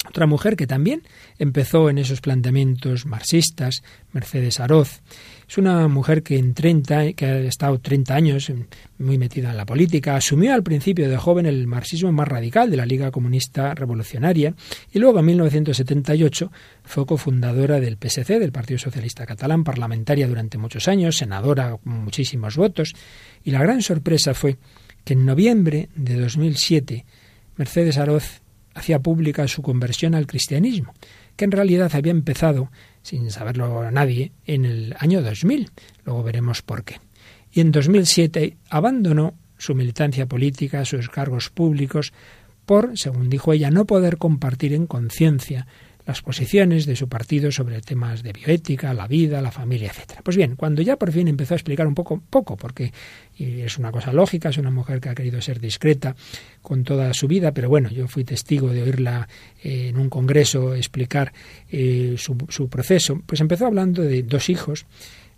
otra mujer que también empezó en esos planteamientos marxistas, Mercedes Aroz, es una mujer que en 30, que ha estado 30 años muy metida en la política, asumió al principio de joven el marxismo más radical de la Liga Comunista Revolucionaria y luego en 1978 fue cofundadora del PSC, del Partido Socialista Catalán, parlamentaria durante muchos años, senadora con muchísimos votos. Y la gran sorpresa fue que en noviembre de 2007 Mercedes Aroz hacía pública su conversión al cristianismo, que en realidad había empezado, sin saberlo nadie, en el año 2000. Luego veremos por qué. Y en 2007 abandonó su militancia política, sus cargos públicos, por, según dijo ella, no poder compartir en conciencia las posiciones de su partido sobre temas de bioética, la vida, la familia, etc. Pues bien, cuando ya por fin empezó a explicar un poco, poco, porque es una cosa lógica, es una mujer que ha querido ser discreta con toda su vida, pero bueno, yo fui testigo de oírla eh, en un congreso explicar eh, su, su proceso, pues empezó hablando de dos hijos,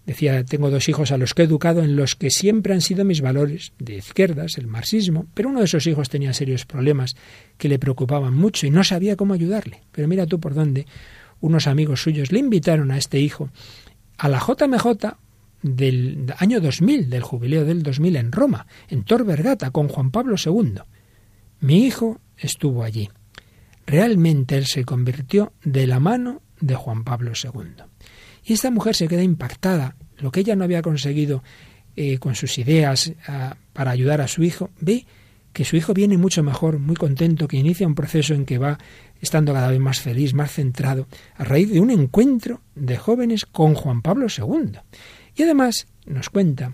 Decía, tengo dos hijos a los que he educado en los que siempre han sido mis valores de izquierdas, el marxismo, pero uno de esos hijos tenía serios problemas que le preocupaban mucho y no sabía cómo ayudarle. Pero mira tú por dónde unos amigos suyos le invitaron a este hijo a la JMJ del año 2000, del jubileo del 2000 en Roma, en Tor Vergata, con Juan Pablo II. Mi hijo estuvo allí. Realmente él se convirtió de la mano de Juan Pablo II. Y esta mujer se queda impactada. Lo que ella no había conseguido eh, con sus ideas para ayudar a su hijo, ve que su hijo viene mucho mejor, muy contento, que inicia un proceso en que va estando cada vez más feliz, más centrado, a raíz de un encuentro de jóvenes con Juan Pablo II. Y además nos cuenta,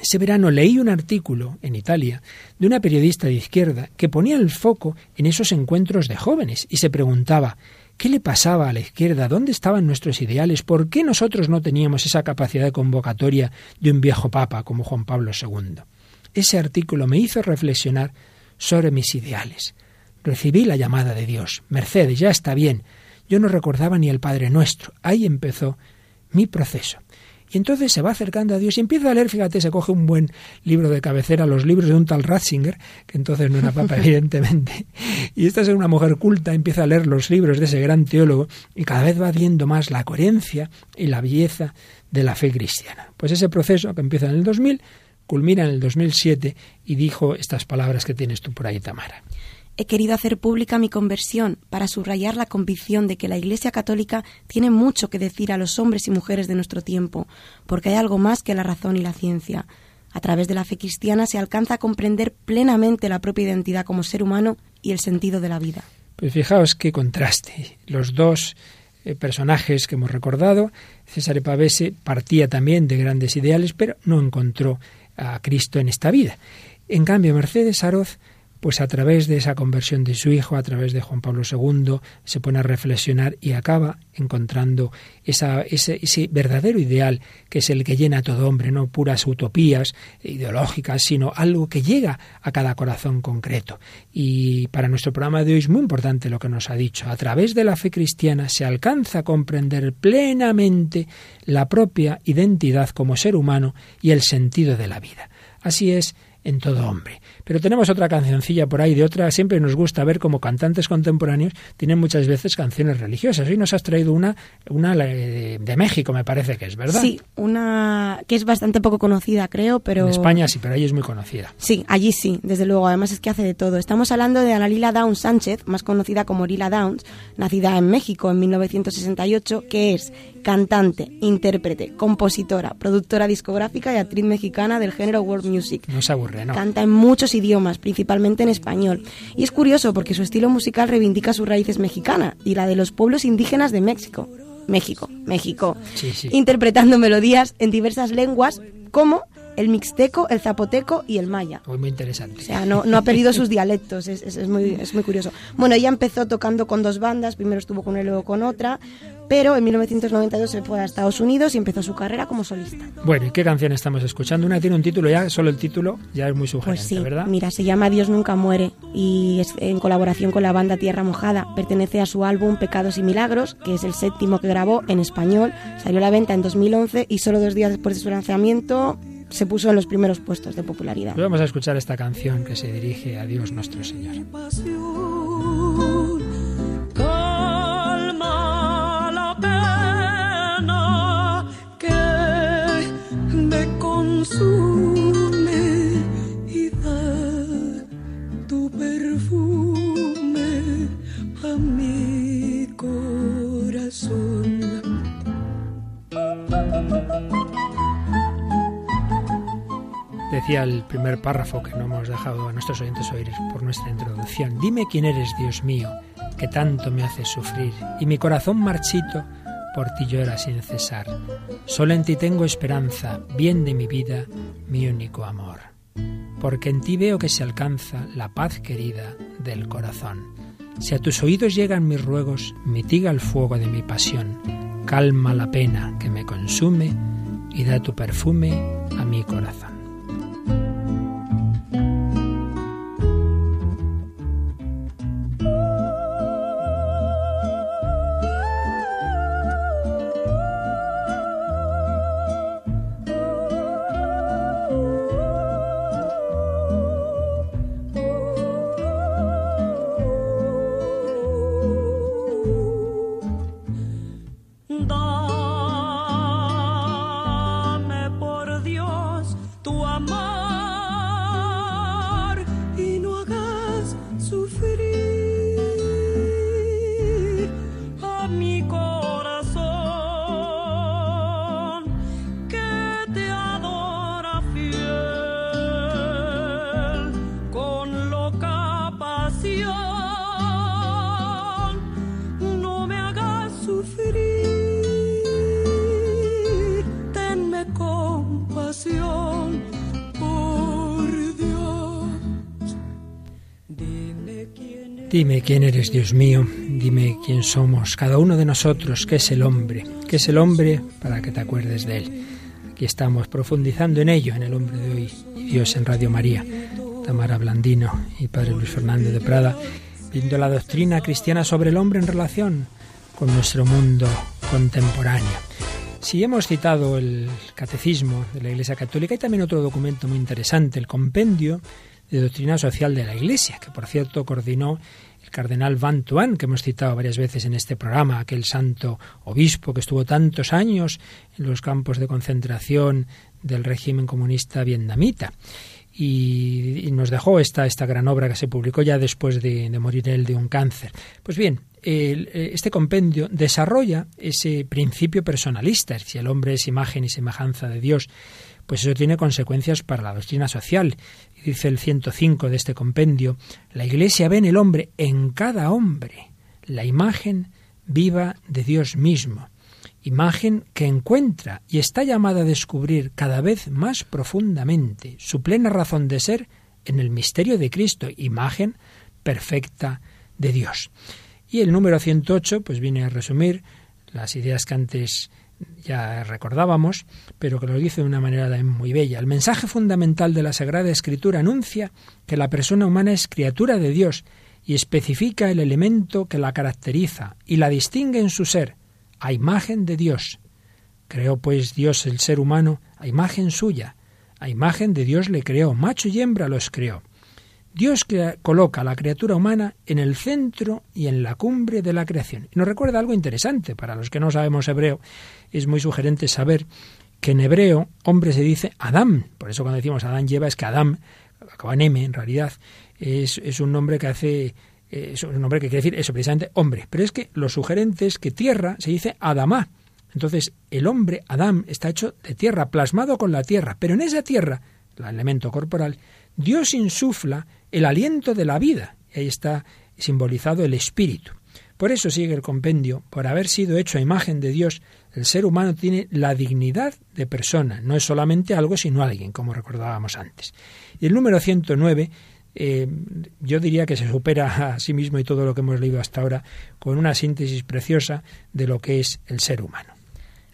ese verano leí un artículo en Italia de una periodista de izquierda que ponía el foco en esos encuentros de jóvenes y se preguntaba, ¿Qué le pasaba a la izquierda? ¿Dónde estaban nuestros ideales? ¿Por qué nosotros no teníamos esa capacidad de convocatoria de un viejo papa como Juan Pablo II? Ese artículo me hizo reflexionar sobre mis ideales. Recibí la llamada de Dios. Mercedes, ya está bien. Yo no recordaba ni el Padre Nuestro. Ahí empezó mi proceso. Y entonces se va acercando a Dios y empieza a leer, fíjate, se coge un buen libro de cabecera, los libros de un tal Ratzinger, que entonces no era papa, <laughs> evidentemente. Y esta es una mujer culta, empieza a leer los libros de ese gran teólogo y cada vez va viendo más la coherencia y la belleza de la fe cristiana. Pues ese proceso que empieza en el 2000 culmina en el 2007 y dijo estas palabras que tienes tú por ahí, Tamara. He querido hacer pública mi conversión para subrayar la convicción de que la Iglesia Católica tiene mucho que decir a los hombres y mujeres de nuestro tiempo, porque hay algo más que la razón y la ciencia. A través de la fe cristiana se alcanza a comprender plenamente la propia identidad como ser humano y el sentido de la vida. Pues fijaos qué contraste. Los dos eh, personajes que hemos recordado, César Pavese partía también de grandes ideales, pero no encontró a Cristo en esta vida. En cambio, Mercedes Aroz pues a través de esa conversión de su hijo, a través de Juan Pablo II, se pone a reflexionar y acaba encontrando ese, ese, verdadero ideal que es el que llena a todo hombre, no puras utopías ideológicas, sino algo que llega a cada corazón concreto. Y para nuestro programa de hoy es muy importante lo que nos ha dicho. A través de la fe cristiana se alcanza a comprender plenamente la propia identidad como ser humano y el sentido de la vida. Así es en todo hombre. Pero tenemos otra cancioncilla por ahí de otra. Siempre nos gusta ver como cantantes contemporáneos tienen muchas veces canciones religiosas. Hoy nos has traído una, una de, México, me parece que es, ¿verdad? Sí, una que es bastante poco conocida, creo, pero... En España sí, pero allí es muy conocida. Sí, allí sí, desde luego. Además es que hace de todo. Estamos hablando de Ana Lila Downs Sánchez, más conocida como Lila Downs, nacida en México en 1968, que es cantante, intérprete, compositora, productora discográfica y actriz mexicana del género world music. No se aburre, ¿no? Canta en muchos idiomas, principalmente en español. Y es curioso porque su estilo musical reivindica sus raíces mexicanas y la de los pueblos indígenas de México. México, México. Interpretando melodías en diversas lenguas como el mixteco, el zapoteco y el maya. Muy, interesante. O sea, no, no ha perdido sus dialectos, es, es, muy, es muy curioso. Bueno, ella empezó tocando con dos bandas, primero estuvo con él, luego con otra, pero en 1992 se fue a Estados Unidos y empezó su carrera como solista. Bueno, ¿y qué canción estamos escuchando? Una tiene un título ya, solo el título ya es muy sugerente, pues sí, ¿verdad? Mira, se llama Dios nunca muere y es en colaboración con la banda Tierra Mojada. Pertenece a su álbum Pecados y Milagros, que es el séptimo que grabó en español. Salió a la venta en 2011 y solo dos días después de su lanzamiento se puso en los primeros puestos de popularidad. Pues vamos a escuchar esta canción que se dirige a Dios nuestro Señor. Consume y da tu perfume a mi corazón. Decía el primer párrafo que no hemos dejado a nuestros oyentes oír por nuestra introducción. Dime quién eres, Dios mío, que tanto me haces sufrir, y mi corazón marchito por ti llora sin cesar. Solo en ti tengo esperanza, bien de mi vida, mi único amor. Porque en ti veo que se alcanza la paz querida del corazón. Si a tus oídos llegan mis ruegos, mitiga el fuego de mi pasión, calma la pena que me consume y da tu perfume a mi corazón. Dime quién eres, Dios mío, dime quién somos, cada uno de nosotros, qué es el hombre, qué es el hombre para que te acuerdes de él. Aquí estamos profundizando en ello, en el hombre de hoy, Dios en Radio María. Tamara Blandino y Padre Luis Fernando de Prada, viendo la doctrina cristiana sobre el hombre en relación con nuestro mundo contemporáneo. Si hemos citado el Catecismo de la Iglesia Católica, hay también otro documento muy interesante, el Compendio de Doctrina Social de la Iglesia, que por cierto coordinó el cardenal Van Tuan, que hemos citado varias veces en este programa, aquel santo obispo que estuvo tantos años en los campos de concentración del régimen comunista vietnamita. Y, nos dejó esta, esta gran obra que se publicó ya después de, morir él de un cáncer. Pues bien, eh, este compendio desarrolla ese principio personalista, si el hombre es imagen y semejanza de Dios, pues eso tiene consecuencias para la doctrina social. Dice el 105 de este compendio, la Iglesia ve en el hombre, en cada hombre, la imagen viva de Dios mismo, imagen que encuentra y está llamada a descubrir cada vez más profundamente su plena razón de ser en el misterio de Cristo, imagen perfecta de Dios. Y el número 108 pues viene a resumir las ideas que antes ya recordábamos, pero que lo dice de una manera muy bella. El mensaje fundamental de la Sagrada Escritura anuncia que la persona humana es criatura de Dios y especifica el elemento que la caracteriza y la distingue en su ser, a imagen de Dios. Creó pues Dios el ser humano a imagen suya, a imagen de Dios le creó, macho y hembra los creó. Dios coloca a la criatura humana en el centro y en la cumbre de la creación. Nos recuerda algo interesante, para los que no sabemos hebreo, es muy sugerente saber que en hebreo hombre se dice Adam, por eso cuando decimos Adán lleva es que Adam, acaba en M en realidad, es, un nombre que hace es un nombre que quiere decir eso, precisamente hombre. Pero es que lo sugerente es que tierra se dice Adamá. Entonces, el hombre, Adam, está hecho de tierra, plasmado con la tierra. Pero en esa tierra, el elemento corporal, Dios insufla el aliento de la vida. Ahí está simbolizado el espíritu. Por eso sigue el compendio, por haber sido hecho a imagen de Dios, el ser humano tiene la dignidad de persona, no es solamente algo, sino alguien, como recordábamos antes. Y el número 109, eh, yo diría que se supera <laughs> a sí mismo y todo lo que hemos leído hasta ahora con una síntesis preciosa de lo que es el ser humano.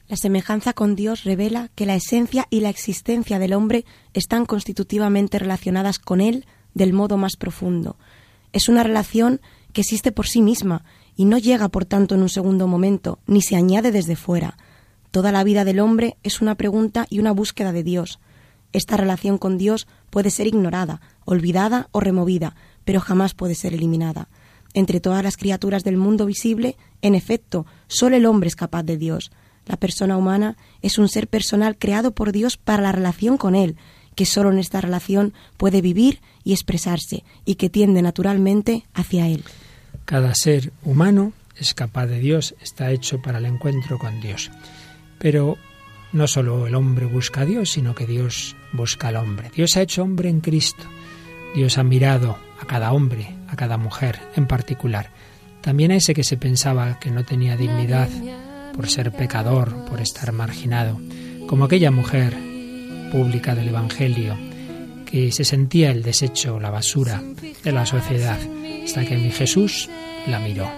La semejanza con Dios revela que la esencia y la existencia del hombre están constitutivamente relacionadas con Él del modo más profundo. Es una relación que existe por sí misma y no llega por tanto en un segundo momento, ni se añade desde fuera. Toda la vida del hombre es una pregunta y una búsqueda de Dios. Esta relación con Dios puede ser ignorada, olvidada o removida, pero jamás puede ser eliminada. Entre todas las criaturas del mundo visible, en efecto, solo el hombre es capaz de Dios. La persona humana es un ser personal creado por Dios para la relación con Él, que solo en esta relación puede vivir y expresarse y que tiende naturalmente hacia Él. Cada ser humano es capaz de Dios, está hecho para el encuentro con Dios. Pero no solo el hombre busca a Dios, sino que Dios busca al hombre. Dios ha hecho hombre en Cristo. Dios ha mirado a cada hombre, a cada mujer en particular. También a ese que se pensaba que no tenía dignidad por ser pecador, por estar marginado, como aquella mujer pública del Evangelio que se sentía el desecho, la basura de la sociedad, hasta que mi Jesús la miró.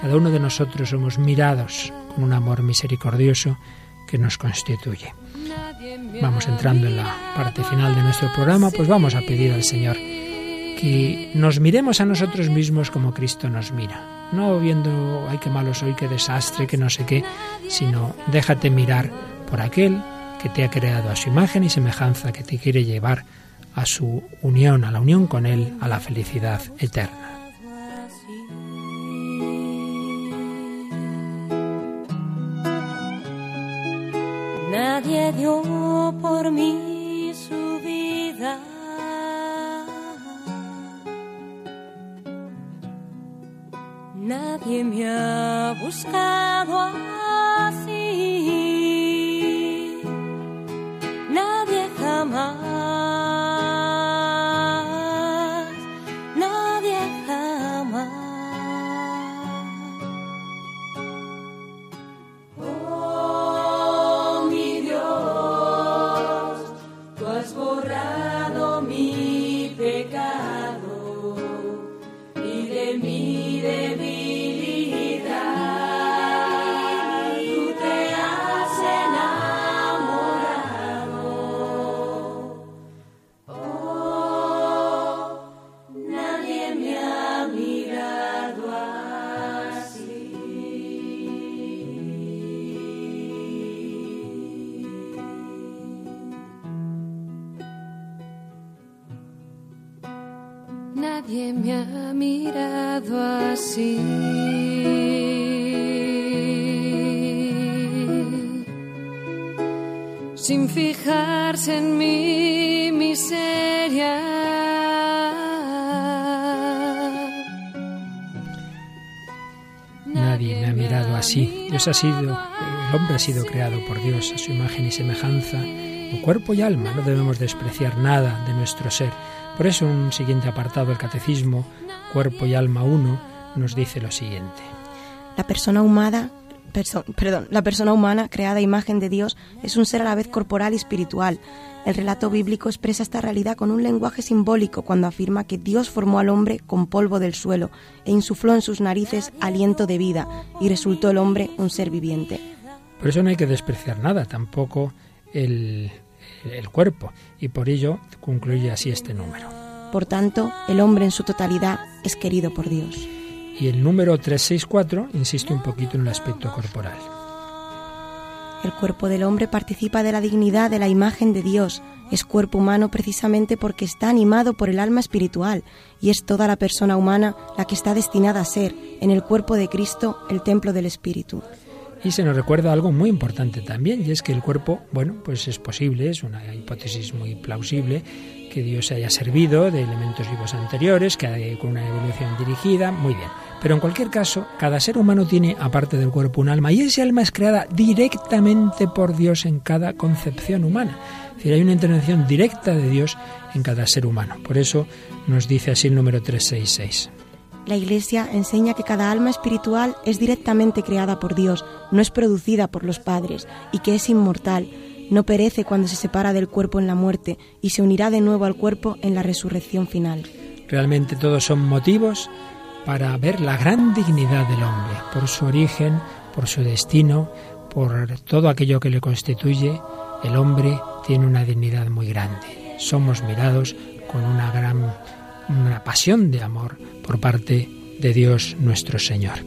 Cada uno de nosotros somos mirados con un amor misericordioso que nos constituye. Vamos entrando en la parte final de nuestro programa, pues vamos a pedir al Señor que nos miremos a nosotros mismos como Cristo nos mira. No viendo, ay, qué malo soy, qué desastre, que no sé qué, sino déjate mirar por aquel que te ha creado a su imagen y semejanza, que te quiere llevar a su unión, a la unión con Él, a la felicidad eterna. Nadie dio por mí su vida. Nadie me ha buscado. Nadie me ha mirado así. Sin fijarse en mi miseria. Nadie me ha mirado así. Dios ha sido, el hombre ha sido creado por Dios a su imagen y semejanza, en cuerpo y alma. No debemos despreciar nada de nuestro ser. Por eso un siguiente apartado del Catecismo, Cuerpo y Alma 1, nos dice lo siguiente. La persona humana, perdón, la persona humana, creada a imagen de Dios, es un ser a la vez corporal y espiritual. El relato bíblico expresa esta realidad con un lenguaje simbólico cuando afirma que Dios formó al hombre con polvo del suelo e insufló en sus narices aliento de vida y resultó el hombre un ser viviente. Por eso no hay que despreciar nada, tampoco el, el cuerpo, y por ello concluye así este número. Por tanto, el hombre en su totalidad es querido por Dios. Y el número 364 insiste un poquito en el aspecto corporal. El cuerpo del hombre participa de la dignidad de la imagen de Dios. Es cuerpo humano precisamente porque está animado por el alma espiritual y es toda la persona humana la que está destinada a ser, en el cuerpo de Cristo, el templo del Espíritu. Y se nos recuerda algo muy importante también, y es que el cuerpo, bueno, pues es posible, es una hipótesis muy plausible, que Dios se haya servido de elementos vivos anteriores, que con una evolución dirigida, muy bien. Pero en cualquier caso, cada ser humano tiene, aparte del cuerpo, un alma, y ese alma es creada directamente por Dios en cada concepción humana. Es decir, hay una intervención directa de Dios en cada ser humano. Por eso nos dice así el número 366. La Iglesia enseña que cada alma espiritual es directamente creada por Dios, no es producida por los padres, y que es inmortal, no perece cuando se separa del cuerpo en la muerte y se unirá de nuevo al cuerpo en la resurrección final. Realmente todos son motivos para ver la gran dignidad del hombre, por su origen, por su destino, por todo aquello que le constituye, el hombre tiene una dignidad muy grande. Somos mirados con una gran una pasión de amor por parte de Dios nuestro Señor.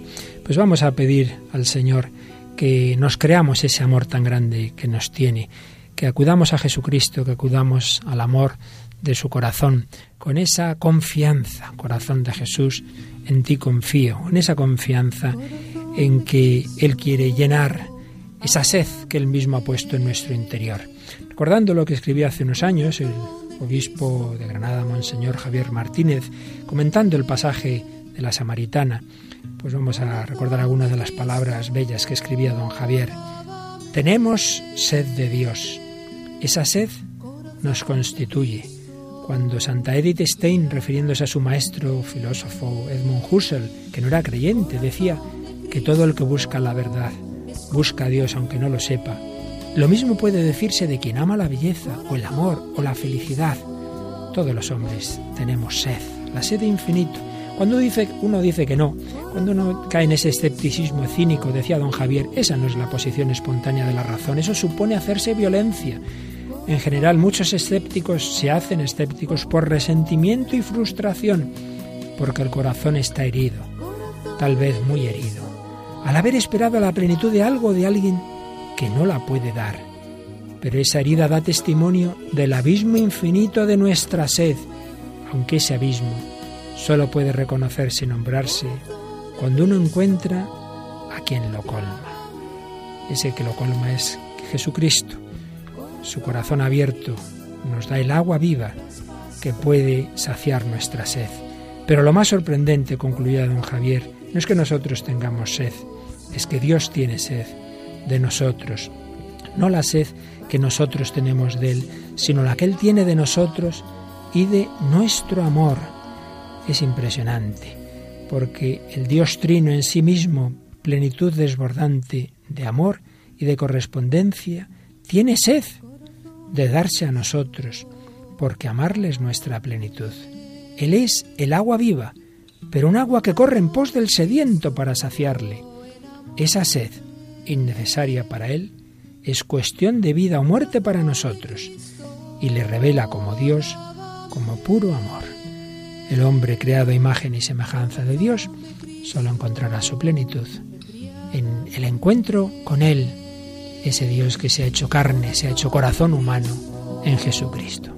Pues vamos a pedir al Señor que nos creamos ese amor tan grande que nos tiene, que acudamos a Jesucristo, que acudamos al amor de su corazón, con esa confianza, corazón de Jesús, en ti confío, en esa confianza en que Él quiere llenar esa sed que Él mismo ha puesto en nuestro interior. Recordando lo que escribí hace unos años el obispo de Granada, Monseñor Javier Martínez, comentando el pasaje de la Samaritana, pues vamos a recordar algunas de las palabras bellas que escribía don Javier. Tenemos sed de Dios. Esa sed nos constituye. Cuando Santa Edith Stein, refiriéndose a su maestro filósofo Edmund Husserl, que no era creyente, decía que todo el que busca la verdad, busca a Dios aunque no lo sepa, lo mismo puede decirse de quien ama la belleza o el amor o la felicidad. Todos los hombres tenemos sed, la sed de infinito. Cuando dice, uno dice que no, cuando uno cae en ese escepticismo cínico, decía don Javier, esa no es la posición espontánea de la razón, eso supone hacerse violencia. En general, muchos escépticos se hacen escépticos por resentimiento y frustración, porque el corazón está herido, tal vez muy herido, al haber esperado la plenitud de algo de alguien que no la puede dar. Pero esa herida da testimonio del abismo infinito de nuestra sed, aunque ese abismo solo puede reconocerse y nombrarse cuando uno encuentra a quien lo colma. Ese que lo colma es Jesucristo. Su corazón abierto nos da el agua viva que puede saciar nuestra sed. Pero lo más sorprendente, concluía don Javier, no es que nosotros tengamos sed, es que Dios tiene sed de nosotros. No la sed que nosotros tenemos de Él, sino la que Él tiene de nosotros y de nuestro amor. Es impresionante, porque el Dios trino en sí mismo, plenitud desbordante de amor y de correspondencia, tiene sed de darse a nosotros, porque amarle es nuestra plenitud. Él es el agua viva, pero un agua que corre en pos del sediento para saciarle. Esa sed innecesaria para Él, es cuestión de vida o muerte para nosotros, y le revela como Dios, como puro amor. El hombre creado a imagen y semejanza de Dios solo encontrará su plenitud en el encuentro con Él, ese Dios que se ha hecho carne, se ha hecho corazón humano en Jesucristo.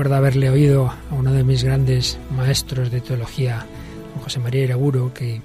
Recuerdo haberle oído a uno de mis grandes maestros de teología, José María Iraguro, que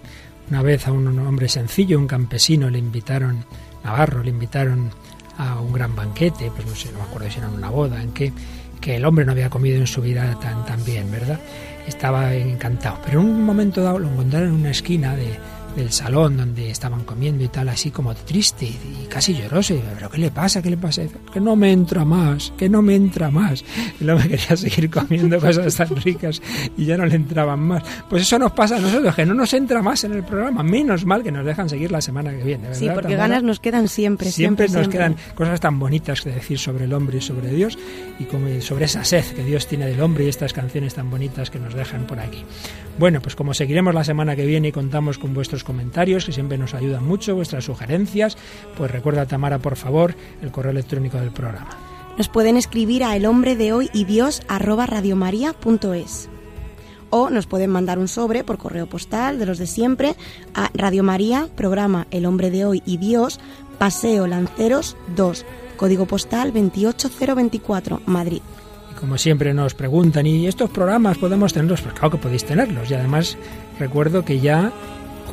una vez a un hombre sencillo, un campesino, le invitaron, Navarro, le invitaron a un gran banquete, pues no sé, no me acuerdo si era una boda, en que, que el hombre no había comido en su vida tan, tan bien, ¿verdad? Estaba encantado. Pero en un momento dado lo encontraron en una esquina de, del salón donde estaban comiendo y tal, así como triste y casi lloroso. Y pero ¿qué le pasa? ¿Qué le pasa? Que no me entra más, que no me entra más. Y luego me quería seguir comiendo cosas tan ricas y ya no le entraban más. Pues eso nos pasa a nosotros, que no nos entra más en el programa. Menos mal que nos dejan seguir la semana que viene. ¿verdad, Sí, porque Tamara? ganas nos quedan siempre, siempre, Siempre nos siempre. quedan cosas tan bonitas que decir sobre el hombre y sobre Dios y como sobre esa sed que Dios tiene del hombre y estas canciones tan bonitas que nos dejan por aquí. Bueno, pues como seguiremos la semana que viene y contamos con vuestros comentarios, que siempre nos ayudan mucho, vuestras sugerencias, pues recuerda, Tamara, por favor, el correo electrónico del programa. Nos pueden escribir a el hombre de hoy y Dios arroba radiomaria.es. O nos pueden mandar un sobre por correo postal de los de siempre a Radio María, programa El hombre de hoy y Dios, Paseo Lanceros 2, código postal 28024, Madrid. Y como siempre nos preguntan, ¿y estos programas podemos tenerlos? Pues claro que podéis tenerlos. Y además recuerdo que ya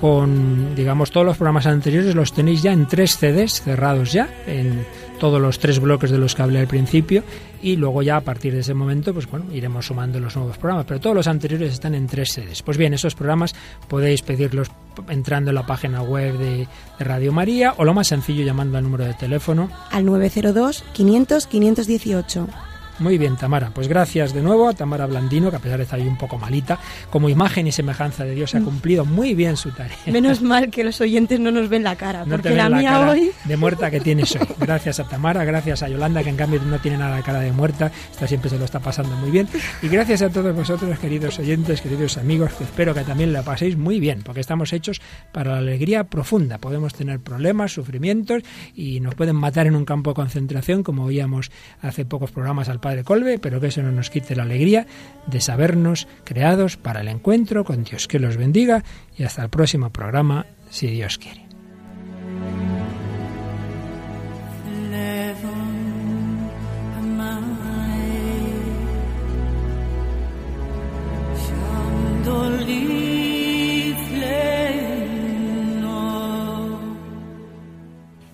con, digamos, todos los programas anteriores los tenéis ya en tres CDs cerrados ya, en todos los tres bloques de los que hablé al principio. Y luego ya a partir de ese momento, pues bueno, iremos sumando los nuevos programas. Pero todos los anteriores están en tres CDs. Pues bien, esos programas podéis pedirlos entrando en la página web de, de Radio María o lo más sencillo llamando al número de teléfono Al 902 500 518. Muy bien, Tamara. Pues gracias de nuevo a Tamara Blandino, que a pesar de estar ahí un poco malita, como imagen y semejanza de Dios ha cumplido muy bien su tarea. Menos mal que los oyentes no nos ven la cara, No te porque ven la, mía cara hoy... de muerta que tienes hoy. Gracias a Tamara, gracias a Yolanda, que en cambio no tiene nada de cara de muerta, esta siempre se lo está pasando muy bien. Y gracias a todos vosotros, queridos oyentes, queridos amigos, que espero que también la paséis muy bien, porque estamos hechos para la alegría profunda. Podemos tener problemas, sufrimientos y nos pueden matar en un campo de concentración, como oíamos hace pocos programas al Padre Colbe, pero que eso no nos quite la alegría de sabernos creados para el encuentro con Dios. Que los bendiga y hasta el próximo programa, si Dios quiere.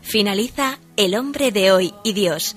Finaliza El hombre de hoy y Dios,